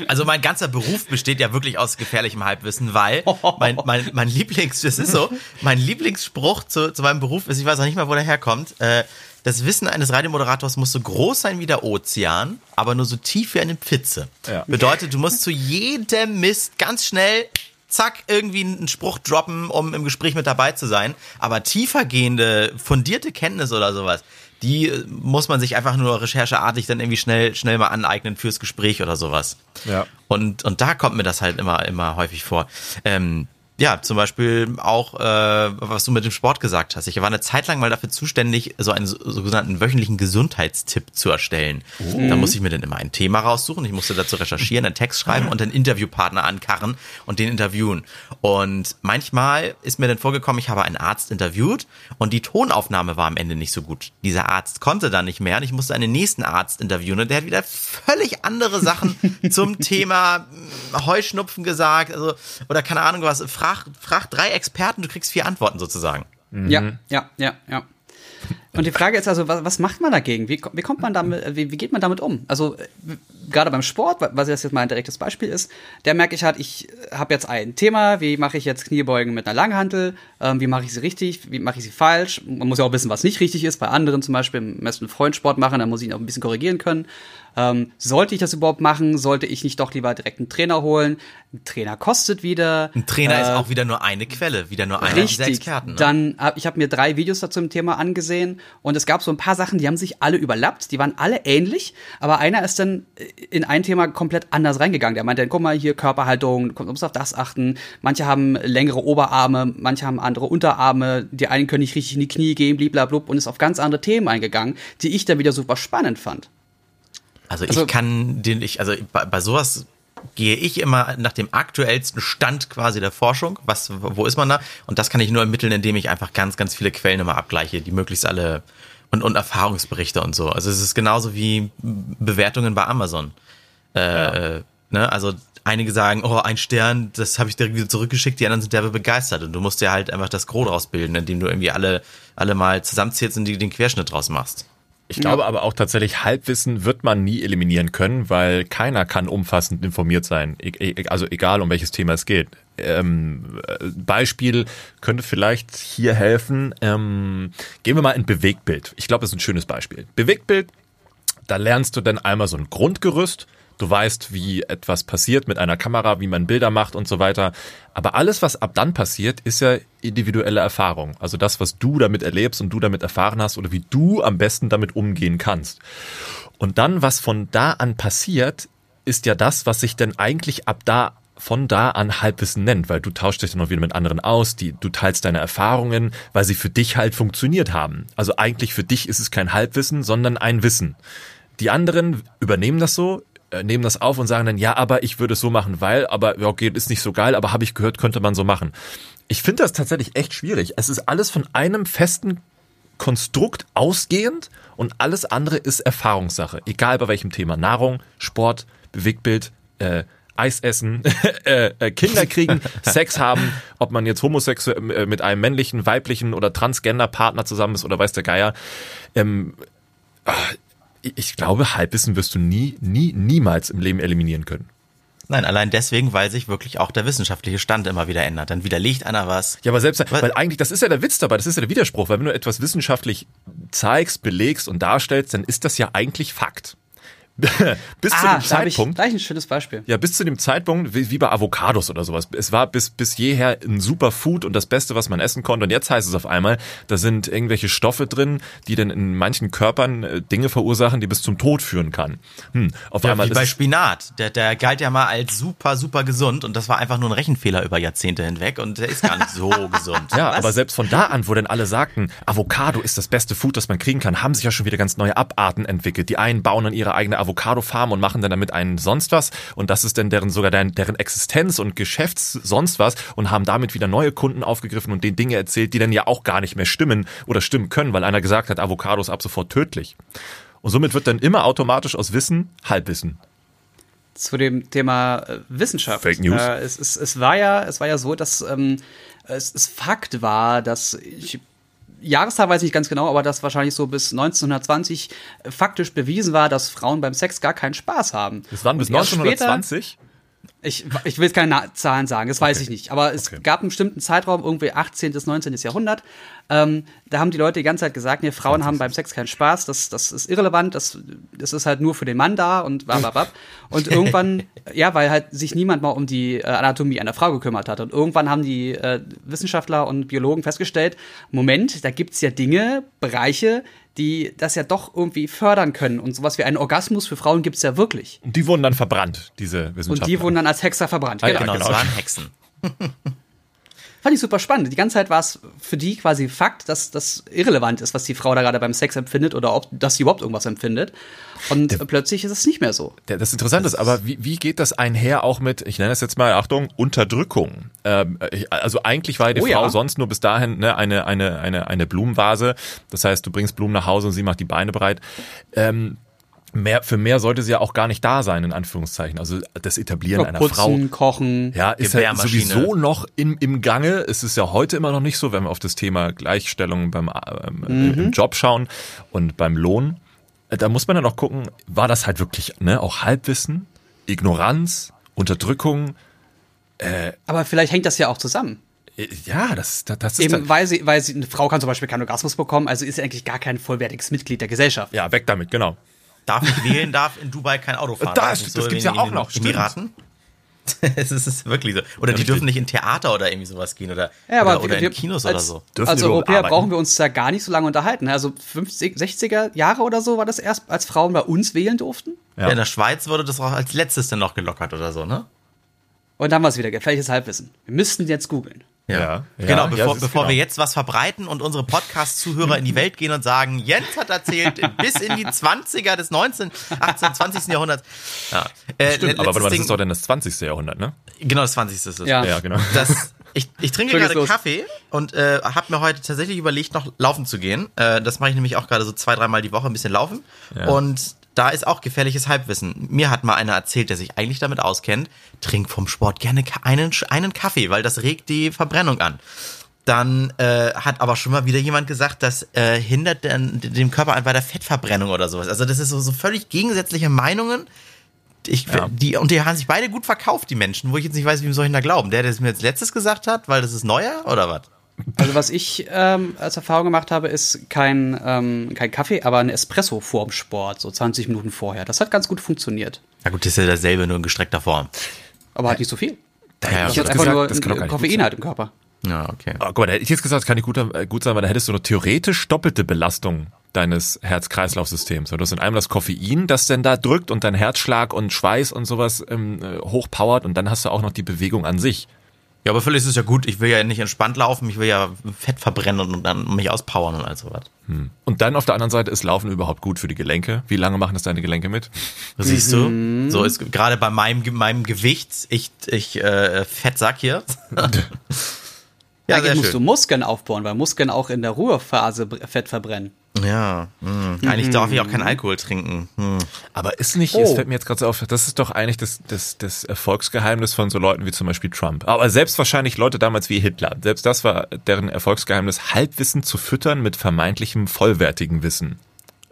[SPEAKER 1] Also mein ganzer Beruf besteht ja wirklich aus gefährlichem Halbwissen, weil mein, mein, mein Lieblings, das ist so, mein Lieblingsspruch zu, zu meinem Beruf ist, ich weiß auch nicht mal, wo der herkommt, äh, das Wissen eines Radiomoderators muss so groß sein wie der Ozean, aber nur so tief wie eine Pfütze. Ja. Bedeutet, du musst zu jedem Mist ganz schnell zack, irgendwie einen Spruch droppen, um im Gespräch mit dabei zu sein. Aber tiefergehende, fundierte Kenntnis oder sowas, die äh, muss man sich einfach nur rechercheartig dann irgendwie schnell, schnell mal aneignen fürs Gespräch oder sowas. Ja. Und, und da kommt mir das halt immer, immer häufig vor. Ähm, ja, zum Beispiel auch, äh, was du mit dem Sport gesagt hast. Ich war eine Zeit lang mal dafür zuständig, so einen sogenannten wöchentlichen Gesundheitstipp zu erstellen. Oh. Da musste ich mir dann immer ein Thema raussuchen. Ich musste dazu recherchieren, einen Text schreiben und einen Interviewpartner ankarren und den interviewen. Und manchmal ist mir dann vorgekommen, ich habe einen Arzt interviewt und die Tonaufnahme war am Ende nicht so gut. Dieser Arzt konnte dann nicht mehr und ich musste einen nächsten Arzt interviewen und der hat wieder völlig andere Sachen zum Thema Heuschnupfen gesagt, also, oder keine Ahnung was, frag, frag drei Experten, du kriegst vier Antworten sozusagen.
[SPEAKER 2] Mhm. Ja, ja, ja, ja. Und die Frage ist also, was, was macht man dagegen? Wie, wie kommt man damit, wie, wie geht man damit um? Also gerade beim Sport, was jetzt jetzt mal ein direktes Beispiel ist, der merke ich halt, ich habe jetzt ein Thema, wie mache ich jetzt Kniebeugen mit einer Langhantel, ähm, wie mache ich sie richtig, wie mache ich sie falsch? Man muss ja auch wissen, was nicht richtig ist. Bei anderen zum Beispiel im besten Freundsport machen, da muss ich ihn auch ein bisschen korrigieren können. Ähm, sollte ich das überhaupt machen? Sollte ich nicht doch lieber direkt einen Trainer holen? Ein Trainer kostet wieder.
[SPEAKER 1] Ein Trainer äh, ist auch wieder nur eine Quelle, wieder nur einer
[SPEAKER 2] richtig, dieser Experten. Ne? Dann hab, ich habe mir drei Videos dazu im Thema angesehen und es gab so ein paar Sachen, die haben sich alle überlappt, die waren alle ähnlich, aber einer ist dann in ein Thema komplett anders reingegangen. Der meinte, guck mal hier Körperhaltung, du musst auf das achten. Manche haben längere Oberarme, manche haben andere Unterarme, die einen können nicht richtig in die Knie gehen, bliblablub und ist auf ganz andere Themen eingegangen, die ich dann wieder super spannend fand.
[SPEAKER 1] Also, also ich kann den, ich, also bei, bei sowas gehe ich immer nach dem aktuellsten Stand quasi der Forschung. Was, wo ist man da? Und das kann ich nur ermitteln, indem ich einfach ganz, ganz viele Quellen immer abgleiche, die möglichst alle und, und Erfahrungsberichte und so. Also es ist genauso wie Bewertungen bei Amazon. Äh, ja. ne? Also einige sagen, oh, ein Stern, das habe ich direkt wieder zurückgeschickt, die anderen sind derbe begeistert. Und du musst dir halt einfach das Gros draus bilden, indem du irgendwie alle, alle mal zusammenzählst und die, den Querschnitt draus machst.
[SPEAKER 3] Ich glaube aber auch tatsächlich, Halbwissen wird man nie eliminieren können, weil keiner kann umfassend informiert sein. E, e, also egal, um welches Thema es geht. Ähm, Beispiel könnte vielleicht hier helfen. Ähm, gehen wir mal in Bewegtbild. Ich glaube, das ist ein schönes Beispiel. Bewegtbild, da lernst du dann einmal so ein Grundgerüst Du weißt, wie etwas passiert mit einer Kamera, wie man Bilder macht und so weiter. Aber alles, was ab dann passiert, ist ja individuelle Erfahrung. Also das, was du damit erlebst und du damit erfahren hast oder wie du am besten damit umgehen kannst. Und dann, was von da an passiert, ist ja das, was sich denn eigentlich ab da von da an Halbwissen nennt, weil du tauschst dich dann auch wieder mit anderen aus, die, du teilst deine Erfahrungen, weil sie für dich halt funktioniert haben. Also eigentlich für dich ist es kein Halbwissen, sondern ein Wissen. Die anderen übernehmen das so, nehmen das auf und sagen dann, ja, aber ich würde es so machen, weil, aber okay, ist nicht so geil, aber habe ich gehört, könnte man so machen. Ich finde das tatsächlich echt schwierig. Es ist alles von einem festen Konstrukt ausgehend und alles andere ist Erfahrungssache. Egal bei welchem Thema. Nahrung, Sport, Bewegtbild, äh, Eis essen, äh, äh, Kinder kriegen, Sex haben, ob man jetzt homosexuell äh, mit einem männlichen, weiblichen oder Transgender-Partner zusammen ist oder weiß der Geier. Ähm, ah, ich glaube, Halbwissen wirst du nie, nie, niemals im Leben eliminieren können.
[SPEAKER 1] Nein, allein deswegen, weil sich wirklich auch der wissenschaftliche Stand immer wieder ändert. Dann widerlegt einer was.
[SPEAKER 3] Ja, aber selbst, weil eigentlich, das ist ja der Witz dabei, das ist ja der Widerspruch, weil wenn du etwas wissenschaftlich zeigst, belegst und darstellst, dann ist das ja eigentlich Fakt. bis ah, zu dem Zeitpunkt.
[SPEAKER 2] gleich ein schönes Beispiel.
[SPEAKER 3] Ja, bis zu dem Zeitpunkt, wie, wie, bei Avocados oder sowas. Es war bis, bis jeher ein super Food und das Beste, was man essen konnte. Und jetzt heißt es auf einmal, da sind irgendwelche Stoffe drin, die dann in manchen Körpern äh, Dinge verursachen, die bis zum Tod führen kann.
[SPEAKER 1] Hm, auf ja, einmal wie bei Spinat. Der, der galt ja mal als super, super gesund und das war einfach nur ein Rechenfehler über Jahrzehnte hinweg und der ist gar nicht so gesund.
[SPEAKER 3] Ja, was? aber selbst von da an, wo dann alle sagten, Avocado ist das beste Food, das man kriegen kann, haben sich ja schon wieder ganz neue Abarten entwickelt. Die einen bauen dann ihre eigene Avocado-Farm und machen dann damit einen sonst was und das ist dann deren sogar deren, deren Existenz und Geschäfts sonst was und haben damit wieder neue Kunden aufgegriffen und denen Dinge erzählt, die dann ja auch gar nicht mehr stimmen oder stimmen können, weil einer gesagt hat, Avocados ab sofort tödlich. Und somit wird dann immer automatisch aus Wissen Halbwissen.
[SPEAKER 2] zu dem Thema äh, Wissenschaft.
[SPEAKER 3] Fake News.
[SPEAKER 2] Äh, es, es, es, war ja, es war ja so, dass ähm, es, es Fakt war, dass ich Jahreszahl weiß ich nicht ganz genau, aber dass wahrscheinlich so bis 1920 faktisch bewiesen war, dass Frauen beim Sex gar keinen Spaß haben.
[SPEAKER 3] Das waren bis 1920? Später,
[SPEAKER 2] ich, ich will jetzt keine Zahlen sagen, das weiß ich nicht. Aber es okay. gab einen bestimmten Zeitraum, irgendwie 18. bis 19. Jahrhundert. Ähm, da haben die Leute die ganze Zeit gesagt, nee, Frauen haben beim Sex keinen Spaß, das, das ist irrelevant, das, das ist halt nur für den Mann da und bababab. Und irgendwann, ja, weil halt sich niemand mal um die äh, Anatomie einer Frau gekümmert hat. Und irgendwann haben die äh, Wissenschaftler und Biologen festgestellt, Moment, da gibt's ja Dinge, Bereiche, die das ja doch irgendwie fördern können. Und sowas wie einen Orgasmus für Frauen gibt's ja wirklich.
[SPEAKER 3] Und die wurden dann verbrannt, diese Wissenschaftler.
[SPEAKER 2] Und die wurden dann als Hexer verbrannt.
[SPEAKER 1] Ah, genau, genau, das waren Hexen.
[SPEAKER 2] Fand ich super spannend. Die ganze Zeit war es für die quasi Fakt, dass das irrelevant ist, was die Frau da gerade beim Sex empfindet oder ob dass sie überhaupt irgendwas empfindet. Und der, plötzlich ist es nicht mehr so.
[SPEAKER 3] Der, das Interessante ist aber, wie, wie geht das einher auch mit, ich nenne das jetzt mal, Achtung, Unterdrückung? Ähm, also eigentlich war die oh, Frau ja. sonst nur bis dahin ne, eine, eine, eine, eine Blumenvase. Das heißt, du bringst Blumen nach Hause und sie macht die Beine bereit. Ähm, mehr, für mehr sollte sie ja auch gar nicht da sein, in Anführungszeichen. Also das Etablieren einer
[SPEAKER 2] putzen,
[SPEAKER 3] Frau.
[SPEAKER 2] kochen,
[SPEAKER 3] ja, ist ja sowieso noch im, im Gange. Es ist ja heute immer noch nicht so, wenn wir auf das Thema Gleichstellung beim ähm, mhm. im Job schauen und beim Lohn. Da muss man dann auch gucken, war das halt wirklich ne, auch Halbwissen, Ignoranz, Unterdrückung.
[SPEAKER 2] Äh, Aber vielleicht hängt das ja auch zusammen.
[SPEAKER 3] Äh, ja, das, das, das
[SPEAKER 2] ist. Eben, weil sie, weil sie, eine Frau kann zum Beispiel keinen Orgasmus bekommen, also ist sie eigentlich gar kein vollwertiges Mitglied der Gesellschaft.
[SPEAKER 3] Ja, weg damit, genau
[SPEAKER 1] darf nicht wählen, darf in Dubai kein Auto fahren.
[SPEAKER 3] Das, das, das gibt's ja auch noch.
[SPEAKER 1] Emiraten. es ist wirklich so. Oder ja, die dürfen nicht in Theater oder irgendwie sowas gehen oder,
[SPEAKER 2] ja,
[SPEAKER 1] oder,
[SPEAKER 2] oder
[SPEAKER 1] wir, in Kinos
[SPEAKER 2] als,
[SPEAKER 1] oder so.
[SPEAKER 2] Dürfen als Europäer arbeiten. brauchen wir uns da gar nicht so lange unterhalten. Also 50, 60er Jahre oder so war das erst, als Frauen bei uns wählen durften.
[SPEAKER 1] Ja. ja in der Schweiz wurde das auch als letztes dann noch gelockert oder so, ne?
[SPEAKER 2] Und dann war es wieder gefährliches Halbwissen. Wir müssten jetzt googeln.
[SPEAKER 1] Ja. ja. Genau, bevor, bevor genau. wir jetzt was verbreiten und unsere Podcast-Zuhörer in die Welt gehen und sagen, Jens hat erzählt, bis in die 20er des 19., 18., 20. Jahrhunderts.
[SPEAKER 3] Ja. Äh, Stimmt, aber warte mal, das ist doch dann das 20. Jahrhundert, ne?
[SPEAKER 1] Genau, das 20. ist es.
[SPEAKER 3] Ja, ja genau.
[SPEAKER 1] Das, ich, ich trinke gerade los. Kaffee und äh, habe mir heute tatsächlich überlegt, noch laufen zu gehen. Äh, das mache ich nämlich auch gerade so zwei, dreimal die Woche ein bisschen laufen. Ja. Und da ist auch gefährliches Halbwissen. Mir hat mal einer erzählt, der sich eigentlich damit auskennt, trink vom Sport gerne einen, einen Kaffee, weil das regt die Verbrennung an. Dann äh, hat aber schon mal wieder jemand gesagt, das äh, hindert den, dem Körper bei der Fettverbrennung oder sowas. Also das ist so, so völlig gegensätzliche Meinungen. Ich, ja. die, und die haben sich beide gut verkauft, die Menschen, wo ich jetzt nicht weiß, wie soll ich da glauben. Der, der es mir jetzt letztes gesagt hat, weil das ist neuer oder was?
[SPEAKER 2] Also was ich ähm, als Erfahrung gemacht habe, ist kein, ähm, kein Kaffee, aber ein Espresso vorm Sport, so 20 Minuten vorher. Das hat ganz gut funktioniert.
[SPEAKER 1] Na gut, das ist ja dasselbe, nur in gestreckter Form.
[SPEAKER 2] Aber hat nicht so viel.
[SPEAKER 3] Ja,
[SPEAKER 2] ich hatte einfach gesagt, nur Koffein halt im Körper.
[SPEAKER 1] Ja, okay.
[SPEAKER 3] Oh, guck mal, da hätte ich jetzt gesagt, das kann nicht gut, äh, gut sein, weil da hättest du eine theoretisch doppelte Belastung deines Herz-Kreislauf-Systems. Du hast in einmal das Koffein, das dann da drückt und dein Herzschlag und Schweiß und sowas ähm, äh, hochpowert und dann hast du auch noch die Bewegung an sich.
[SPEAKER 1] Ja, aber völlig ist es ja gut. Ich will ja nicht entspannt laufen, ich will ja Fett verbrennen und dann mich auspowern und all sowas.
[SPEAKER 3] Hm. Und dann auf der anderen Seite ist Laufen überhaupt gut für die Gelenke. Wie lange machen das deine Gelenke mit?
[SPEAKER 1] Siehst du? Mhm. So ist gerade bei meinem, meinem Gewicht, ich, ich äh, Fettsack hier.
[SPEAKER 2] ja, Eigentlich musst schön. du Muskeln aufbauen, weil Muskeln auch in der Ruhephase Fett verbrennen.
[SPEAKER 1] Ja, mh. eigentlich mhm. darf ich auch keinen Alkohol trinken. Hm.
[SPEAKER 3] Aber ist nicht, oh. es fällt mir jetzt gerade so auf, das ist doch eigentlich das, das, das Erfolgsgeheimnis von so Leuten wie zum Beispiel Trump. Aber selbst wahrscheinlich Leute damals wie Hitler. Selbst das war deren Erfolgsgeheimnis, Halbwissen zu füttern mit vermeintlichem vollwertigen Wissen.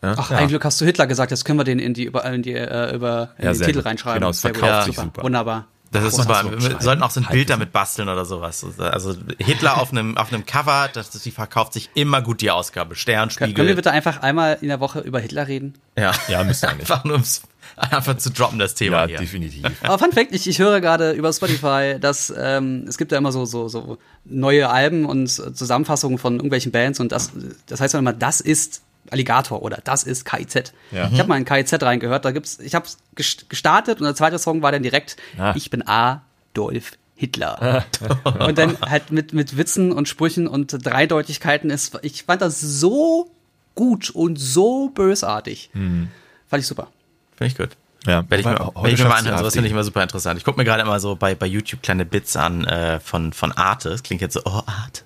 [SPEAKER 2] Ja? Ach, ja. ein Glück hast du Hitler gesagt, jetzt können wir den in die, über, in die, äh, über, in ja, die Titel gut. reinschreiben.
[SPEAKER 3] Genau, es verkauft sich super.
[SPEAKER 2] Wunderbar.
[SPEAKER 1] Das ist super. Wir sollten auch so ein Bild damit basteln oder sowas. Also Hitler auf einem, auf einem Cover, das, das, die verkauft sich immer gut, die Ausgabe. Stern, Spiegel.
[SPEAKER 2] Können wir bitte einfach einmal in der Woche über Hitler reden?
[SPEAKER 1] Ja,
[SPEAKER 3] ja müsste eigentlich.
[SPEAKER 1] Einfach nur ums, einfach zu droppen, das Thema
[SPEAKER 3] ja,
[SPEAKER 1] hier.
[SPEAKER 3] definitiv.
[SPEAKER 2] Aber Fun Fact, ich, ich höre gerade über Spotify, dass ähm, es gibt ja immer so, so, so neue Alben und Zusammenfassungen von irgendwelchen Bands und das, das heißt dann immer, das ist Alligator oder das ist KIZ. Ja. Ich habe mal in KIZ reingehört, da gibt's, ich habe gestartet und der zweite Song war dann direkt ah. Ich bin Adolf Hitler. und dann halt mit, mit Witzen und Sprüchen und Dreideutigkeiten ist, ich fand das so gut und so bösartig. Mhm. Fand ich super.
[SPEAKER 1] Finde ich gut.
[SPEAKER 3] Ja,
[SPEAKER 1] werde ich mir, werd ich mir mal anhören. Sowas finde ich immer super interessant. Ich gucke mir gerade immer so bei, bei YouTube kleine Bits an äh, von, von Arte. Das klingt jetzt so, oh, Arte.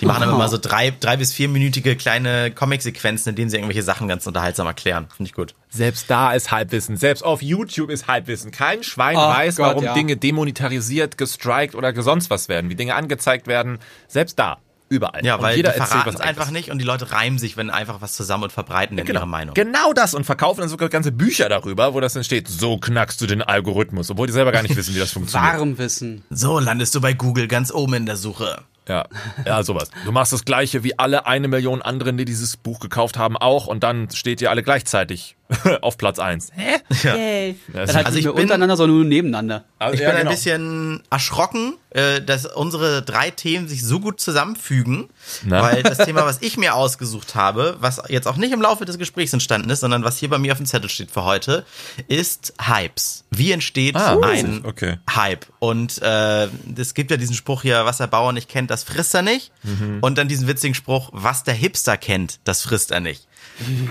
[SPEAKER 1] Die machen oh. immer so drei, drei bis vierminütige kleine Comic-Sequenzen, in denen sie irgendwelche Sachen ganz unterhaltsam erklären. Finde ich gut.
[SPEAKER 3] Selbst da ist Halbwissen. Selbst auf YouTube ist Halbwissen. Kein Schwein oh weiß, Gott, warum ja. Dinge demonetarisiert, gestrikt oder sonst was werden, wie Dinge angezeigt werden. Selbst da. Überall.
[SPEAKER 1] Ja, weil jeder die verraten es einfach nicht und die Leute reimen sich, wenn einfach was zusammen und verbreiten ja,
[SPEAKER 3] genau.
[SPEAKER 1] ihre Meinung.
[SPEAKER 3] Genau das und verkaufen dann sogar ganze Bücher darüber, wo das dann steht, so knackst du den Algorithmus, obwohl die selber gar nicht wissen, wie das funktioniert.
[SPEAKER 2] Warum wissen?
[SPEAKER 1] So landest du bei Google ganz oben in der Suche.
[SPEAKER 3] Ja, ja, sowas. Du machst das gleiche wie alle eine Million anderen, die dieses Buch gekauft haben, auch und dann steht ihr alle gleichzeitig auf Platz eins.
[SPEAKER 2] Hä? Ja. Yay. Dann halt also nicht mehr untereinander, sondern nur nebeneinander.
[SPEAKER 1] Also, ich ja, bin genau. ein bisschen erschrocken, äh, dass unsere drei Themen sich so gut zusammenfügen, Na? weil das Thema, was ich mir ausgesucht habe, was jetzt auch nicht im Laufe des Gesprächs entstanden ist, sondern was hier bei mir auf dem Zettel steht für heute, ist Hypes. Wie entsteht ah, ein okay. Hype? Und äh, es gibt ja diesen Spruch hier, was der Bauer nicht kennt, das frisst er nicht. Mhm. Und dann diesen witzigen Spruch, was der Hipster kennt, das frisst er nicht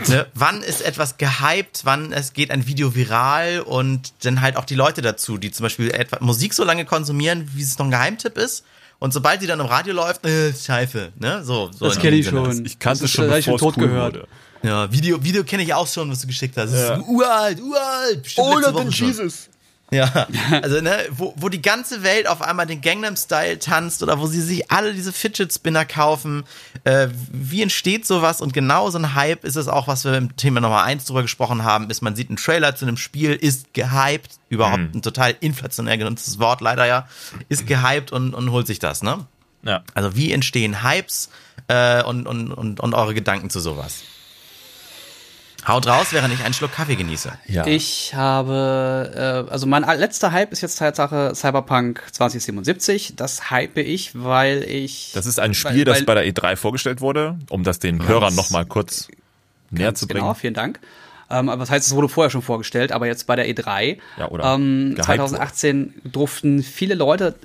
[SPEAKER 1] ne, wann ist etwas gehypt, wann es geht ein Video viral und dann halt auch die Leute dazu, die zum Beispiel etwa Musik so lange konsumieren, wie es noch ein Geheimtipp ist. Und sobald die dann im Radio läuft, äh, scheiße, ne? So, so
[SPEAKER 2] das kenne ich schon.
[SPEAKER 3] Ich kannte es schon, bevor es cool gehört. Wurde.
[SPEAKER 1] Ja, Video, Video kenne ich auch schon, was du geschickt hast. Das
[SPEAKER 3] ja.
[SPEAKER 1] ist uralt, uralt.
[SPEAKER 3] Oh, den Jesus.
[SPEAKER 1] Ja, also ne, wo, wo die ganze Welt auf einmal den Gangnam Style tanzt oder wo sie sich alle diese Fidget Spinner kaufen. Äh, wie entsteht sowas? Und genau so ein Hype ist es auch, was wir im Thema Nummer eins drüber gesprochen haben, ist, man sieht einen Trailer zu einem Spiel, ist gehypt, überhaupt mhm. ein total inflationär genutztes Wort leider ja, ist gehypt und, und holt sich das, ne? Ja. Also wie entstehen Hypes äh, und, und, und, und eure Gedanken zu sowas? Haut raus, während ich einen Schluck Kaffee genieße.
[SPEAKER 2] Ja. Ich habe, äh, also mein letzter Hype ist jetzt Tatsache Cyberpunk 2077. Das hype ich, weil ich.
[SPEAKER 3] Das ist ein Spiel, weil, das bei der E3 vorgestellt wurde, um das den Hörern nochmal kurz näher zu bringen. Genau,
[SPEAKER 2] vielen Dank. Ähm, aber das heißt, es wurde vorher schon vorgestellt, aber jetzt bei der E3 ja, oder ähm, 2018 wurde. durften viele Leute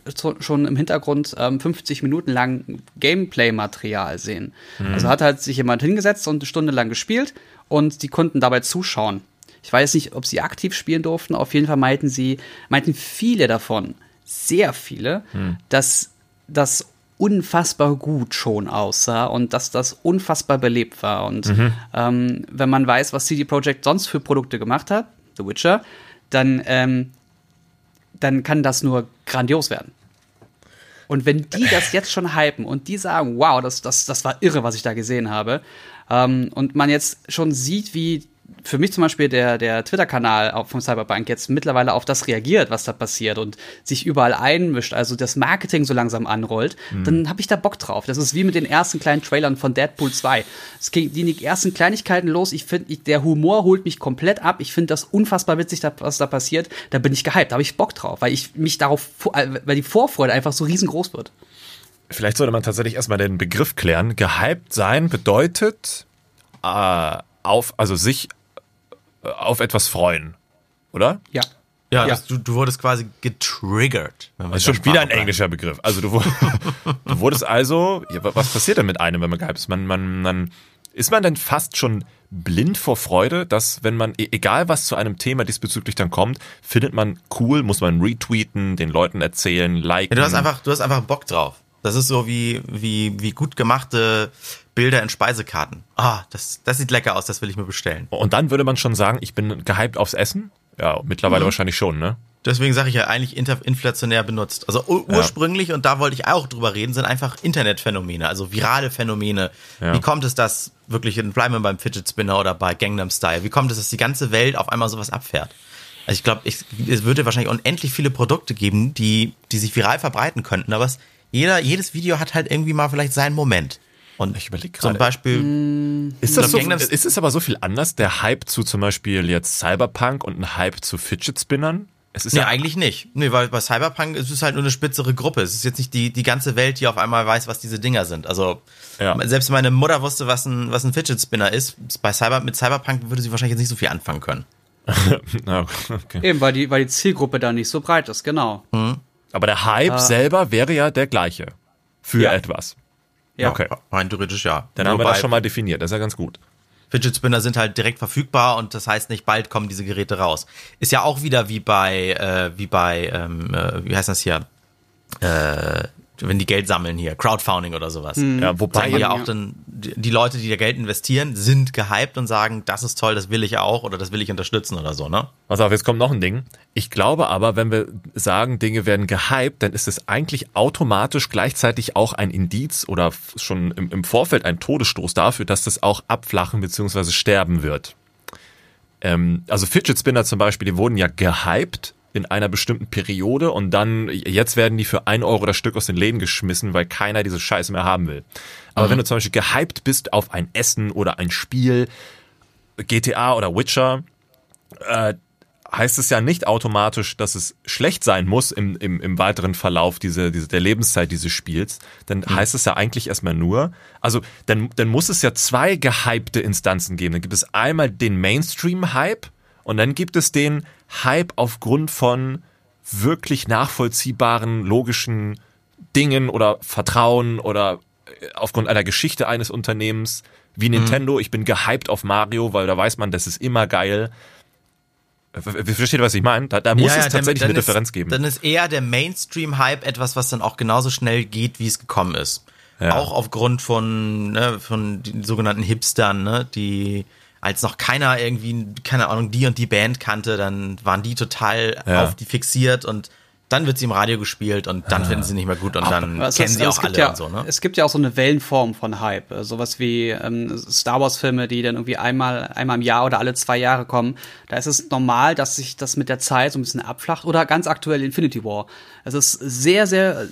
[SPEAKER 2] schon im Hintergrund ähm, 50 Minuten lang Gameplay-Material sehen. Mhm. Also hat halt sich jemand hingesetzt und eine Stunde lang gespielt und die konnten dabei zuschauen. Ich weiß nicht, ob sie aktiv spielen durften. Auf jeden Fall meinten sie, meinten viele davon, sehr viele, hm. dass das unfassbar gut schon aussah und dass das unfassbar belebt war. Und mhm. ähm, wenn man weiß, was CD Projekt sonst für Produkte gemacht hat, The Witcher, dann, ähm, dann kann das nur grandios werden. Und wenn die das jetzt schon hypen und die sagen, wow, das, das, das war irre, was ich da gesehen habe, ähm, und man jetzt schon sieht, wie für mich zum Beispiel der, der Twitter-Kanal vom Cyberpunk jetzt mittlerweile auf das reagiert, was da passiert und sich überall einmischt, also das Marketing so langsam anrollt, mhm. dann habe ich da Bock drauf. Das ist wie mit den ersten kleinen Trailern von Deadpool 2. Es ging die ersten Kleinigkeiten los. Ich finde, der Humor holt mich komplett ab. Ich finde das unfassbar witzig, was da passiert. Da bin ich gehypt, da habe ich Bock drauf, weil ich mich darauf, weil die Vorfreude einfach so riesengroß wird.
[SPEAKER 3] Vielleicht sollte man tatsächlich erstmal den Begriff klären. Gehypt sein bedeutet äh, auf, also sich äh, auf etwas freuen, oder?
[SPEAKER 1] Ja. Ja, ja. Du, du wurdest quasi getriggert.
[SPEAKER 3] Das ist schon wieder ein englischer Begriff. Also du, du wurdest also, ja, was passiert denn mit einem, wenn man gehypt ist? Man, man, man, ist man denn fast schon blind vor Freude, dass wenn man, e-, egal was zu einem Thema diesbezüglich dann kommt, findet man cool, muss man retweeten, den Leuten erzählen, liken.
[SPEAKER 1] Ja, du hast einfach, du hast einfach Bock drauf. Das ist so wie, wie, wie gut gemachte Bilder in Speisekarten. Ah, das, das sieht lecker aus, das will ich mir bestellen.
[SPEAKER 3] Und dann würde man schon sagen, ich bin gehypt aufs Essen? Ja, mittlerweile mhm. wahrscheinlich schon, ne?
[SPEAKER 1] Deswegen sage ich ja eigentlich inflationär benutzt. Also ursprünglich, ja. und da wollte ich auch drüber reden, sind einfach Internetphänomene, also virale Phänomene. Ja. Wie kommt es, dass wirklich, bleiben wir beim Fidget Spinner oder bei Gangnam Style, wie kommt es, dass die ganze Welt auf einmal sowas abfährt? Also ich glaube, es würde wahrscheinlich unendlich viele Produkte geben, die, die sich viral verbreiten könnten, aber es jeder, jedes Video hat halt irgendwie mal vielleicht seinen Moment. Und ich überlege gerade. Zum Beispiel.
[SPEAKER 3] Mm. Ist, das so, ist es aber so viel anders, der Hype zu zum Beispiel jetzt Cyberpunk und ein Hype zu Fidget Spinnern?
[SPEAKER 1] Es ist nee, ja eigentlich nicht. Nee, weil bei Cyberpunk ist es halt nur eine spitzere Gruppe. Es ist jetzt nicht die, die ganze Welt, die auf einmal weiß, was diese Dinger sind. Also, ja. selbst meine Mutter wusste, was ein, was ein Fidget Spinner ist. Bei Cyber, mit Cyberpunk würde sie wahrscheinlich jetzt nicht so viel anfangen können.
[SPEAKER 2] okay. Eben, weil die, weil die Zielgruppe da nicht so breit ist, genau. Mhm.
[SPEAKER 3] Aber der Hype ah. selber wäre ja der gleiche. Für ja. etwas.
[SPEAKER 1] Ja, okay. rein theoretisch ja.
[SPEAKER 3] Dann haben wir das schon mal definiert, das ist ja ganz gut.
[SPEAKER 1] Fidget Spinner sind halt direkt verfügbar und das heißt nicht bald kommen diese Geräte raus. Ist ja auch wieder wie bei, äh, wie bei, ähm, äh, wie heißt das hier? Äh, wenn die Geld sammeln hier, Crowdfunding oder sowas.
[SPEAKER 3] Mhm. Ja, wobei
[SPEAKER 1] ja auch dann die Leute, die da Geld investieren, sind gehypt und sagen, das ist toll, das will ich auch oder das will ich unterstützen oder so, ne?
[SPEAKER 3] Pass auf, jetzt kommt noch ein Ding. Ich glaube aber, wenn wir sagen, Dinge werden gehypt, dann ist es eigentlich automatisch gleichzeitig auch ein Indiz oder schon im, im Vorfeld ein Todesstoß dafür, dass das auch abflachen bzw. sterben wird. Ähm, also Fidget Spinner zum Beispiel, die wurden ja gehypt in einer bestimmten Periode und dann, jetzt werden die für ein Euro das Stück aus den Läden geschmissen, weil keiner diese Scheiße mehr haben will. Aber mhm. wenn du zum Beispiel gehypt bist auf ein Essen oder ein Spiel, GTA oder Witcher, äh, heißt es ja nicht automatisch, dass es schlecht sein muss im, im, im weiteren Verlauf diese, diese, der Lebenszeit dieses Spiels. Dann mhm. heißt es ja eigentlich erstmal nur, also dann, dann muss es ja zwei gehypte Instanzen geben. Dann gibt es einmal den Mainstream-Hype und dann gibt es den Hype aufgrund von wirklich nachvollziehbaren, logischen Dingen oder Vertrauen oder äh, aufgrund einer Geschichte eines Unternehmens wie mhm. Nintendo. Mhm. Ich bin gehypt auf Mario, weil da weiß man, das ist immer geil. Versteht ihr, was ich meine? Da, da muss ja, es ja, tatsächlich dann, dann eine ist, Differenz geben.
[SPEAKER 1] Dann ist eher der Mainstream-Hype etwas, was dann auch genauso schnell geht, wie es gekommen ist. Ja. Auch aufgrund von, ne, von den sogenannten Hipstern, ne, die als noch keiner irgendwie, keine Ahnung, die und die Band kannte, dann waren die total ja. auf die fixiert und dann wird sie im Radio gespielt und dann ja. finden sie nicht mehr gut und dann Aber kennen sie auch alle
[SPEAKER 2] ja,
[SPEAKER 1] und so, ne?
[SPEAKER 2] Es gibt ja auch so eine Wellenform von Hype. Äh, sowas wie ähm, Star Wars-Filme, die dann irgendwie einmal, einmal im Jahr oder alle zwei Jahre kommen. Da ist es normal, dass sich das mit der Zeit so ein bisschen abflacht. Oder ganz aktuell Infinity War. Es ist sehr, sehr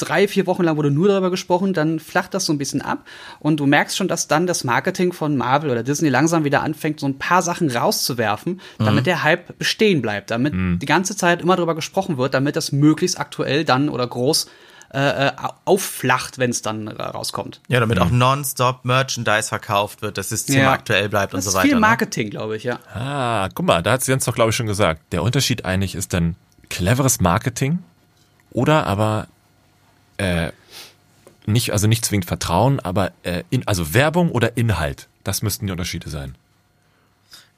[SPEAKER 2] drei, vier Wochen lang wurde nur darüber gesprochen, dann flacht das so ein bisschen ab und du merkst schon, dass dann das Marketing von Marvel oder Disney langsam wieder anfängt, so ein paar Sachen rauszuwerfen, damit mhm. der Hype bestehen bleibt, damit mhm. die ganze Zeit immer darüber gesprochen wird, damit das möglichst aktuell dann oder groß äh, äh aufflacht, wenn es dann rauskommt.
[SPEAKER 1] Ja, damit mhm. auch nonstop Merchandise verkauft wird, dass das Thema ja. aktuell bleibt
[SPEAKER 2] das
[SPEAKER 1] und so weiter.
[SPEAKER 2] Viel ne? Marketing, ne? glaube ich, ja.
[SPEAKER 3] Ah, guck mal, da hat Jens doch, glaube ich, schon gesagt. Der Unterschied eigentlich ist dann cleveres Marketing oder aber äh, nicht, also nicht zwingend Vertrauen, aber äh, in, also Werbung oder Inhalt. Das müssten die Unterschiede sein.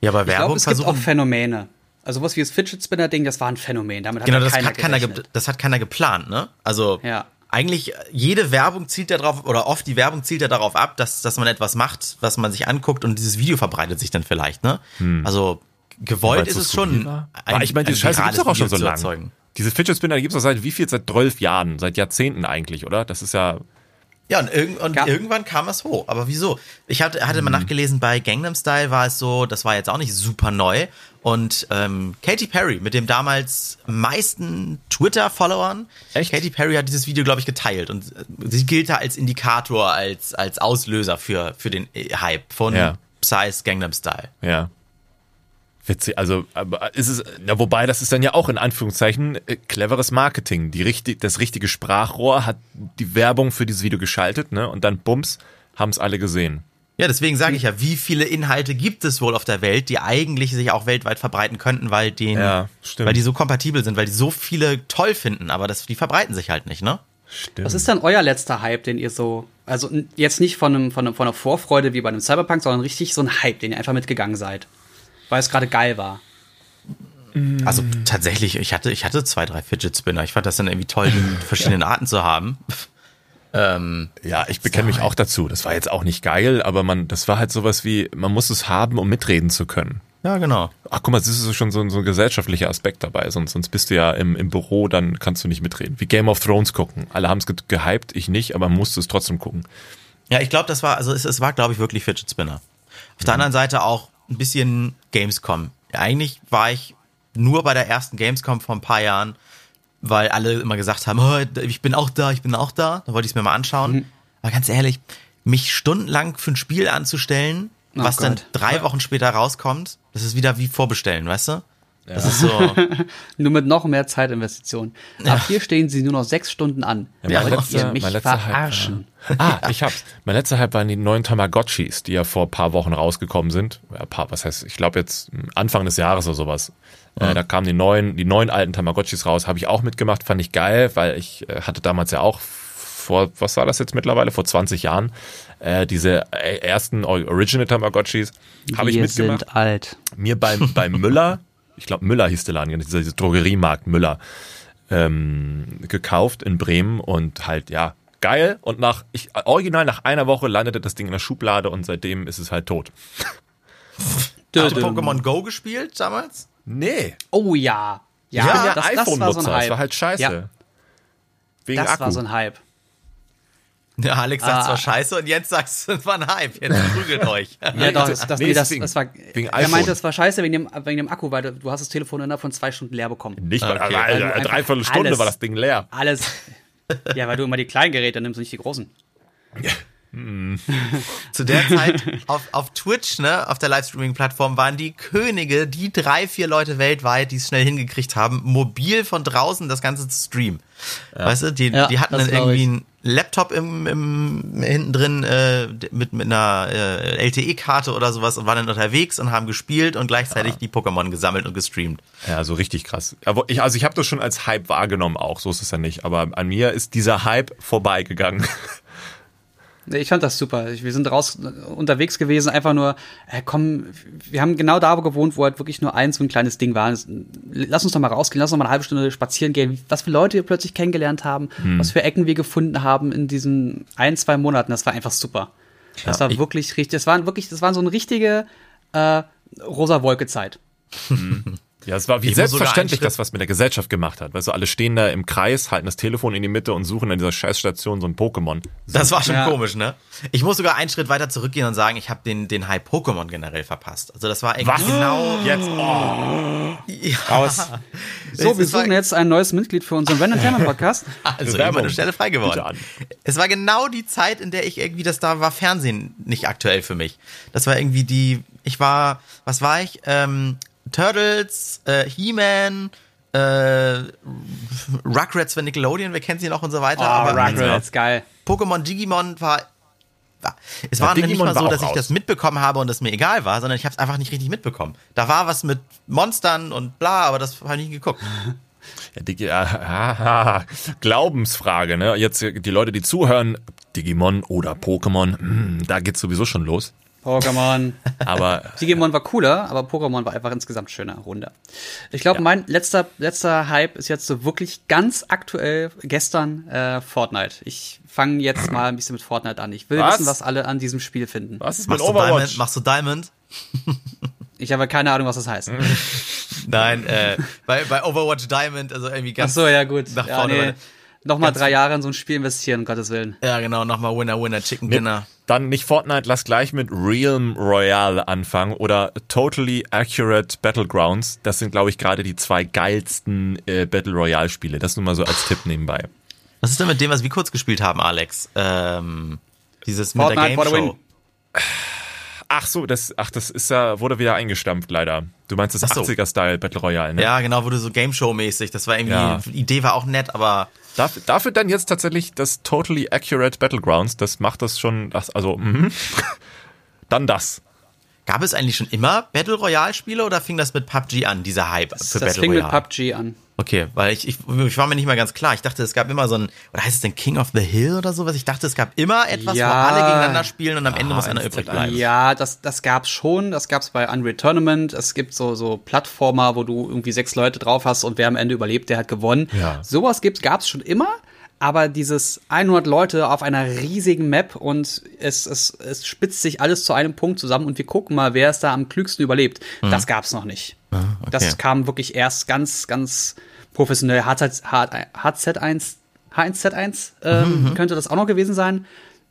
[SPEAKER 2] Ja, aber Werbung ich glaub, es gibt auch Phänomene. Also was wie das Fidget Spinner Ding, das war ein Phänomen. Damit hat
[SPEAKER 1] genau,
[SPEAKER 2] das
[SPEAKER 1] keiner hat keiner, das hat keiner geplant, ne? Also ja. eigentlich jede Werbung zielt ja darauf oder oft die Werbung zielt ja darauf ab, dass dass man etwas macht, was man sich anguckt und dieses Video verbreitet sich dann vielleicht, ne? Hm. Also gewollt ist es schon.
[SPEAKER 3] Ein, ich meine, die Scheiße gibt's doch auch schon so lange. Diese Fidget Spinner die gibt es seit wie viel? Seit zwölf Jahren, seit Jahrzehnten eigentlich, oder? Das ist ja.
[SPEAKER 1] Ja, und, irg und ja. irgendwann kam es hoch. Aber wieso? Ich hatte, hatte mal mhm. nachgelesen, bei Gangnam Style war es so, das war jetzt auch nicht super neu. Und ähm, Katy Perry mit dem damals meisten Twitter-Followern, Katy Perry hat dieses Video, glaube ich, geteilt. Und äh, sie gilt da als Indikator, als, als Auslöser für, für den äh, Hype von ja. Psy's Gangnam Style.
[SPEAKER 3] Ja. Witzig, also aber ist es, na, wobei das ist dann ja auch in Anführungszeichen äh, cleveres Marketing. Die richtig, das richtige Sprachrohr hat die Werbung für dieses Video geschaltet, ne? Und dann bums, haben es alle gesehen.
[SPEAKER 1] Ja, deswegen sage ich ja, wie viele Inhalte gibt es wohl auf der Welt, die eigentlich sich auch weltweit verbreiten könnten, weil den, ja, weil die so kompatibel sind, weil die so viele toll finden, aber das, die verbreiten sich halt nicht, ne?
[SPEAKER 2] Stimmt. Was ist dann euer letzter Hype, den ihr so, also jetzt nicht von, einem, von, einem, von einer Vorfreude wie bei einem Cyberpunk, sondern richtig so ein Hype, den ihr einfach mitgegangen seid? Weil es gerade geil war.
[SPEAKER 1] Also tatsächlich, ich hatte, ich hatte zwei, drei Fidget Spinner. Ich fand das dann irgendwie toll, die verschiedenen Arten zu haben.
[SPEAKER 3] Ähm, ja, ich bekenne mich auch dazu. Das war jetzt auch nicht geil, aber man, das war halt sowas wie, man muss es haben, um mitreden zu können.
[SPEAKER 1] Ja, genau.
[SPEAKER 3] Ach, guck mal, das ist schon so, so ein gesellschaftlicher Aspekt dabei. Sonst, sonst bist du ja im, im Büro, dann kannst du nicht mitreden. Wie Game of Thrones gucken. Alle haben es ge gehypt, ich nicht, aber musste es trotzdem gucken.
[SPEAKER 1] Ja, ich glaube, das war, also es, es war, glaube ich, wirklich Fidget Spinner. Auf der anderen Seite auch ein bisschen Gamescom. Eigentlich war ich nur bei der ersten Gamescom vor ein paar Jahren, weil alle immer gesagt haben, oh, ich bin auch da, ich bin auch da. Da wollte ich es mir mal anschauen. Mhm. Aber ganz ehrlich, mich stundenlang für ein Spiel anzustellen, oh was Gott. dann drei Wochen später rauskommt, das ist wieder wie vorbestellen, weißt du?
[SPEAKER 2] Ja. Das ist so. nur mit noch mehr Zeitinvestitionen. Ja. Ab hier stehen sie nur noch sechs Stunden an.
[SPEAKER 3] Ja, mein letzter, ihr mich mein letzter verarschen? Hype, ah, ich hab's. Mein letzter Hype waren die neuen Tamagotchis, die ja vor paar Wochen rausgekommen sind. Ja, paar, was heißt, ich glaube jetzt Anfang des Jahres oder sowas. Mhm. Äh, da kamen die neuen, die neuen alten Tamagotchis raus. Habe ich auch mitgemacht, fand ich geil, weil ich äh, hatte damals ja auch vor, was war das jetzt mittlerweile, vor 20 Jahren, äh, diese äh, ersten Original Tamagotchis habe ich mitgemacht.
[SPEAKER 2] sind alt.
[SPEAKER 3] Mir beim, beim Müller ich glaube Müller hieß der Laden, dieser Drogeriemarkt Müller. ähm, gekauft in Bremen und halt, ja, geil. Und nach, ich, original nach einer Woche landete das Ding in der Schublade und seitdem ist es halt tot.
[SPEAKER 1] Hast du Pokémon Go gespielt damals?
[SPEAKER 3] Nee.
[SPEAKER 2] Oh ja.
[SPEAKER 3] Ja, ich bin ja iPhone-Nutzer, so das war halt scheiße. Ja.
[SPEAKER 2] Wegen das Akku. war so ein Hype.
[SPEAKER 1] Ja, Alex sagt ah. zwar scheiße und jetzt sagst du, es war ein Hype. Jetzt prügelt euch.
[SPEAKER 2] ja, doch, das, das, nee, das, das war, wegen er meinte, es war scheiße wegen dem, wegen dem Akku, weil du, hast das Telefon innerhalb von zwei Stunden leer bekommen.
[SPEAKER 3] Nicht, weil, okay. also, also, dreiviertel Stunde alles, war das Ding leer.
[SPEAKER 2] Alles. Ja, weil du immer die kleinen Geräte nimmst und nicht die großen. Ja.
[SPEAKER 1] Zu der Zeit auf, auf Twitch, ne, auf der Livestreaming-Plattform, waren die Könige, die drei, vier Leute weltweit, die es schnell hingekriegt haben, mobil von draußen das Ganze zu streamen. Ja. Weißt du, die, ja, die hatten dann irgendwie einen Laptop im, im, hinten drin äh, mit, mit einer äh, LTE-Karte oder sowas und waren dann unterwegs und haben gespielt und gleichzeitig ja. die Pokémon gesammelt und gestreamt.
[SPEAKER 3] Ja, so richtig krass. Aber ich, also ich habe das schon als Hype wahrgenommen auch, so ist es ja nicht. Aber an mir ist dieser Hype vorbeigegangen.
[SPEAKER 2] Ich fand das super. Wir sind raus unterwegs gewesen, einfach nur, äh, komm, wir haben genau da gewohnt, wo halt wirklich nur eins so ein kleines Ding war. Lass uns doch mal rausgehen, lass uns doch mal eine halbe Stunde spazieren gehen, was für Leute wir plötzlich kennengelernt haben, hm. was für Ecken wir gefunden haben in diesen ein, zwei Monaten. Das war einfach super. Das ja, war wirklich richtig, das waren wirklich, das war so eine richtige äh, rosa Wolke-Zeit.
[SPEAKER 3] Ja, es war wie ich selbstverständlich das, was mit der Gesellschaft gemacht hat. Weißt du, alle stehen da im Kreis, halten das Telefon in die Mitte und suchen an dieser Scheißstation so ein Pokémon.
[SPEAKER 1] So. Das war schon ja. komisch, ne? Ich muss sogar einen Schritt weiter zurückgehen und sagen, ich habe den, den Hype Pokémon generell verpasst. Also das war irgendwie was? genau
[SPEAKER 3] jetzt. Oh.
[SPEAKER 2] Ja. Aus. So, wir suchen jetzt ein neues Mitglied für unseren Random Themen Podcast.
[SPEAKER 1] Also immer eine Stelle frei geworden. Es war genau die Zeit, in der ich irgendwie, das da war Fernsehen nicht aktuell für mich. Das war irgendwie die, ich war, was war ich? Ähm, Turtles, äh, He-Man, äh, Rugrats für Nickelodeon, wir kennen sie noch und so weiter. Oh,
[SPEAKER 2] aber Rugrats, geil.
[SPEAKER 1] Pokémon Digimon war es war ja, nicht mal so, dass ich das mitbekommen habe und es mir egal war, sondern ich habe es einfach nicht richtig mitbekommen. Da war was mit Monstern und bla, aber das habe ich nicht geguckt.
[SPEAKER 3] Ja, Digi ah, Glaubensfrage, ne? Jetzt die Leute, die zuhören, Digimon oder Pokémon, hm, da geht's sowieso schon los.
[SPEAKER 2] Pokémon.
[SPEAKER 3] aber
[SPEAKER 2] Digimon war cooler, aber Pokémon war einfach insgesamt schöner, runder. Ich glaube, ja. mein letzter letzter Hype ist jetzt so wirklich ganz aktuell gestern äh, Fortnite. Ich fange jetzt mal ein bisschen mit Fortnite an. Ich will was? wissen, was alle an diesem Spiel finden.
[SPEAKER 1] Was ist mit Machst Overwatch? Du Diamond? Machst du Diamond?
[SPEAKER 2] ich habe keine Ahnung, was das heißt.
[SPEAKER 1] Nein, äh, bei, bei Overwatch Diamond, also irgendwie ganz
[SPEAKER 2] Ach so, ja gut. nach vorne. Ja, nee. Nochmal drei Jahre in so ein Spiel investieren, um Gottes Willen.
[SPEAKER 1] Ja, genau, nochmal Winner, Winner, Chicken Dinner.
[SPEAKER 3] Dann nicht Fortnite, lass gleich mit Realm Royale anfangen oder Totally Accurate Battlegrounds. Das sind, glaube ich, gerade die zwei geilsten äh, Battle Royale Spiele. Das nur mal so als Tipp nebenbei.
[SPEAKER 1] Was ist denn mit dem, was wir kurz gespielt haben, Alex? Ähm, dieses Fortnite mit der Game Show.
[SPEAKER 3] Ach so, das, ach, das ist ja, wurde wieder eingestampft, leider. Du meinst das so. 80er-Style Battle Royale, ne?
[SPEAKER 1] Ja, genau, wurde so Game Show-mäßig. Das war irgendwie, ja. die Idee war auch nett, aber
[SPEAKER 3] Dafür, dafür dann jetzt tatsächlich das Totally Accurate Battlegrounds, das macht das schon, das, also, mm, dann das.
[SPEAKER 1] Gab es eigentlich schon immer Battle Royale Spiele oder fing das mit PUBG an, dieser Hype
[SPEAKER 2] für das Battle Royale? Das fing mit PUBG an.
[SPEAKER 1] Okay, weil ich, ich, ich war mir nicht mal ganz klar. Ich dachte, es gab immer so ein, oder heißt es denn King of the Hill oder sowas? Ich dachte, es gab immer etwas, ja. wo alle gegeneinander spielen und am Ende ah, muss einer übrig bleiben.
[SPEAKER 2] Ja, das, das gab's schon. Das gab's bei Unreal Tournament. Es gibt so, so Plattformer, wo du irgendwie sechs Leute drauf hast und wer am Ende überlebt, der hat gewonnen. Ja. Sowas gibt's, gab's schon immer aber dieses 100 Leute auf einer riesigen Map und es, es, es spitzt sich alles zu einem Punkt zusammen und wir gucken mal, wer es da am klügsten überlebt. Mhm. Das gab's noch nicht. Ah, okay. Das kam wirklich erst ganz, ganz professionell. HZ1, H1Z1 ähm, mhm. könnte das auch noch gewesen sein.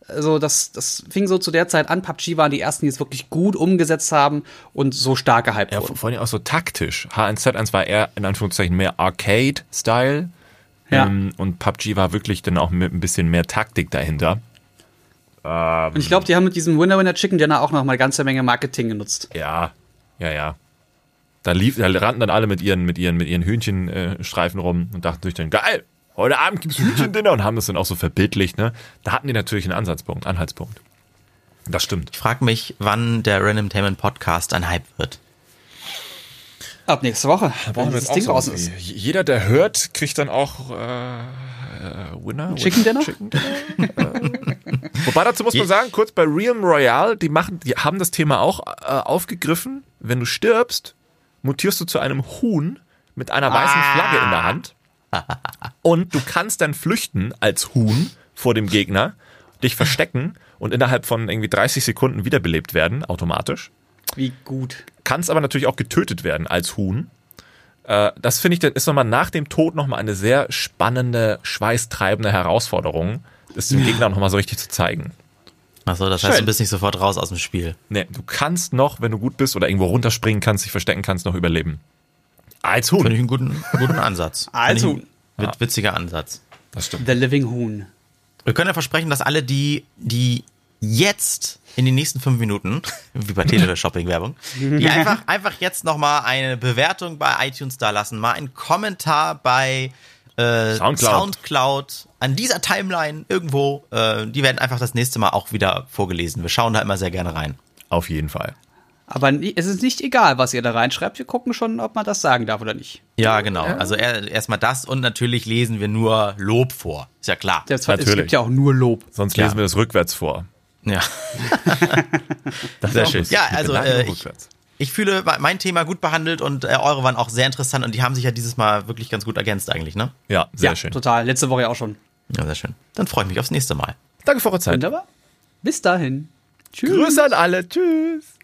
[SPEAKER 2] Also das, das fing so zu der Zeit an. PUBG waren die ersten, die es wirklich gut umgesetzt haben und so stark gehypt
[SPEAKER 3] ja, wurden. Vor allem auch so taktisch. H1Z1 war eher in Anführungszeichen mehr Arcade-Style ja. Ähm, und PUBG war wirklich dann auch mit ein bisschen mehr Taktik dahinter.
[SPEAKER 2] Ähm, und ich glaube, die haben mit diesem Winner Winner Chicken Dinner auch noch mal eine ganze Menge Marketing genutzt.
[SPEAKER 3] Ja, ja, ja. Da, lief, da rannten dann alle mit ihren, mit ihren, mit ihren Hühnchenstreifen äh, rum und dachten sich dann, geil, heute Abend gibt's Hühnchendinner und haben das dann auch so verbildlicht, ne? Da hatten die natürlich einen Ansatzpunkt, Anhaltspunkt. Das stimmt.
[SPEAKER 1] Ich frage mich, wann der Random Tainment Podcast ein Hype wird.
[SPEAKER 2] Ab nächste Woche.
[SPEAKER 3] Da brauchen wir jetzt Ding raus ist. Jeder, der hört, kriegt dann auch äh, Winner.
[SPEAKER 2] Chicken Dinner? Chicken Dinner?
[SPEAKER 3] äh, wobei dazu muss man sagen, kurz bei Realm Royale, die machen, die haben das Thema auch äh, aufgegriffen. Wenn du stirbst, mutierst du zu einem Huhn mit einer weißen ah. Flagge in der Hand. Und du kannst dann flüchten als Huhn vor dem Gegner, dich verstecken und innerhalb von irgendwie 30 Sekunden wiederbelebt werden, automatisch.
[SPEAKER 2] Wie gut.
[SPEAKER 3] Kannst aber natürlich auch getötet werden als Huhn. Äh, das finde ich, das ist nochmal nach dem Tod nochmal eine sehr spannende, schweißtreibende Herausforderung, das dem Gegner nochmal so richtig zu zeigen.
[SPEAKER 1] Achso, das heißt, Schön. du bist nicht sofort raus aus dem Spiel.
[SPEAKER 3] Nee, du kannst noch, wenn du gut bist oder irgendwo runterspringen kannst, dich verstecken kannst, noch überleben.
[SPEAKER 1] Als Huhn. Finde ich einen guten, guten Ansatz.
[SPEAKER 2] Als Huhn.
[SPEAKER 1] Ja. Witziger Ansatz.
[SPEAKER 2] Das stimmt. The Living Huhn.
[SPEAKER 1] Wir können ja versprechen, dass alle, die, die jetzt in den nächsten fünf Minuten, wie bei Teleshopping-Werbung, die einfach, einfach jetzt nochmal eine Bewertung bei iTunes da lassen, mal einen Kommentar bei äh, Soundcloud. Soundcloud an dieser Timeline irgendwo, äh, die werden einfach das nächste Mal auch wieder vorgelesen. Wir schauen da immer sehr gerne rein.
[SPEAKER 3] Auf jeden Fall.
[SPEAKER 2] Aber es ist nicht egal, was ihr da reinschreibt. Wir gucken schon, ob man das sagen darf oder nicht.
[SPEAKER 1] Ja, genau. Also erstmal das und natürlich lesen wir nur Lob vor. Ist ja klar.
[SPEAKER 2] Das, natürlich. Es gibt ja auch nur Lob.
[SPEAKER 3] Sonst lesen ja. wir das rückwärts vor.
[SPEAKER 1] Ja. das Sehr schön. Ja, also äh, ich, ich, fühle mein Thema gut behandelt und äh, eure waren auch sehr interessant und die haben sich ja dieses Mal wirklich ganz gut ergänzt eigentlich, ne?
[SPEAKER 3] Ja, sehr ja, schön.
[SPEAKER 2] total. Letzte Woche auch schon.
[SPEAKER 1] Ja, sehr schön. Dann freue ich mich aufs nächste Mal.
[SPEAKER 3] Danke für eure Zeit.
[SPEAKER 2] Wunderbar. Bis dahin.
[SPEAKER 3] Tschüss. Grüße an alle. Tschüss.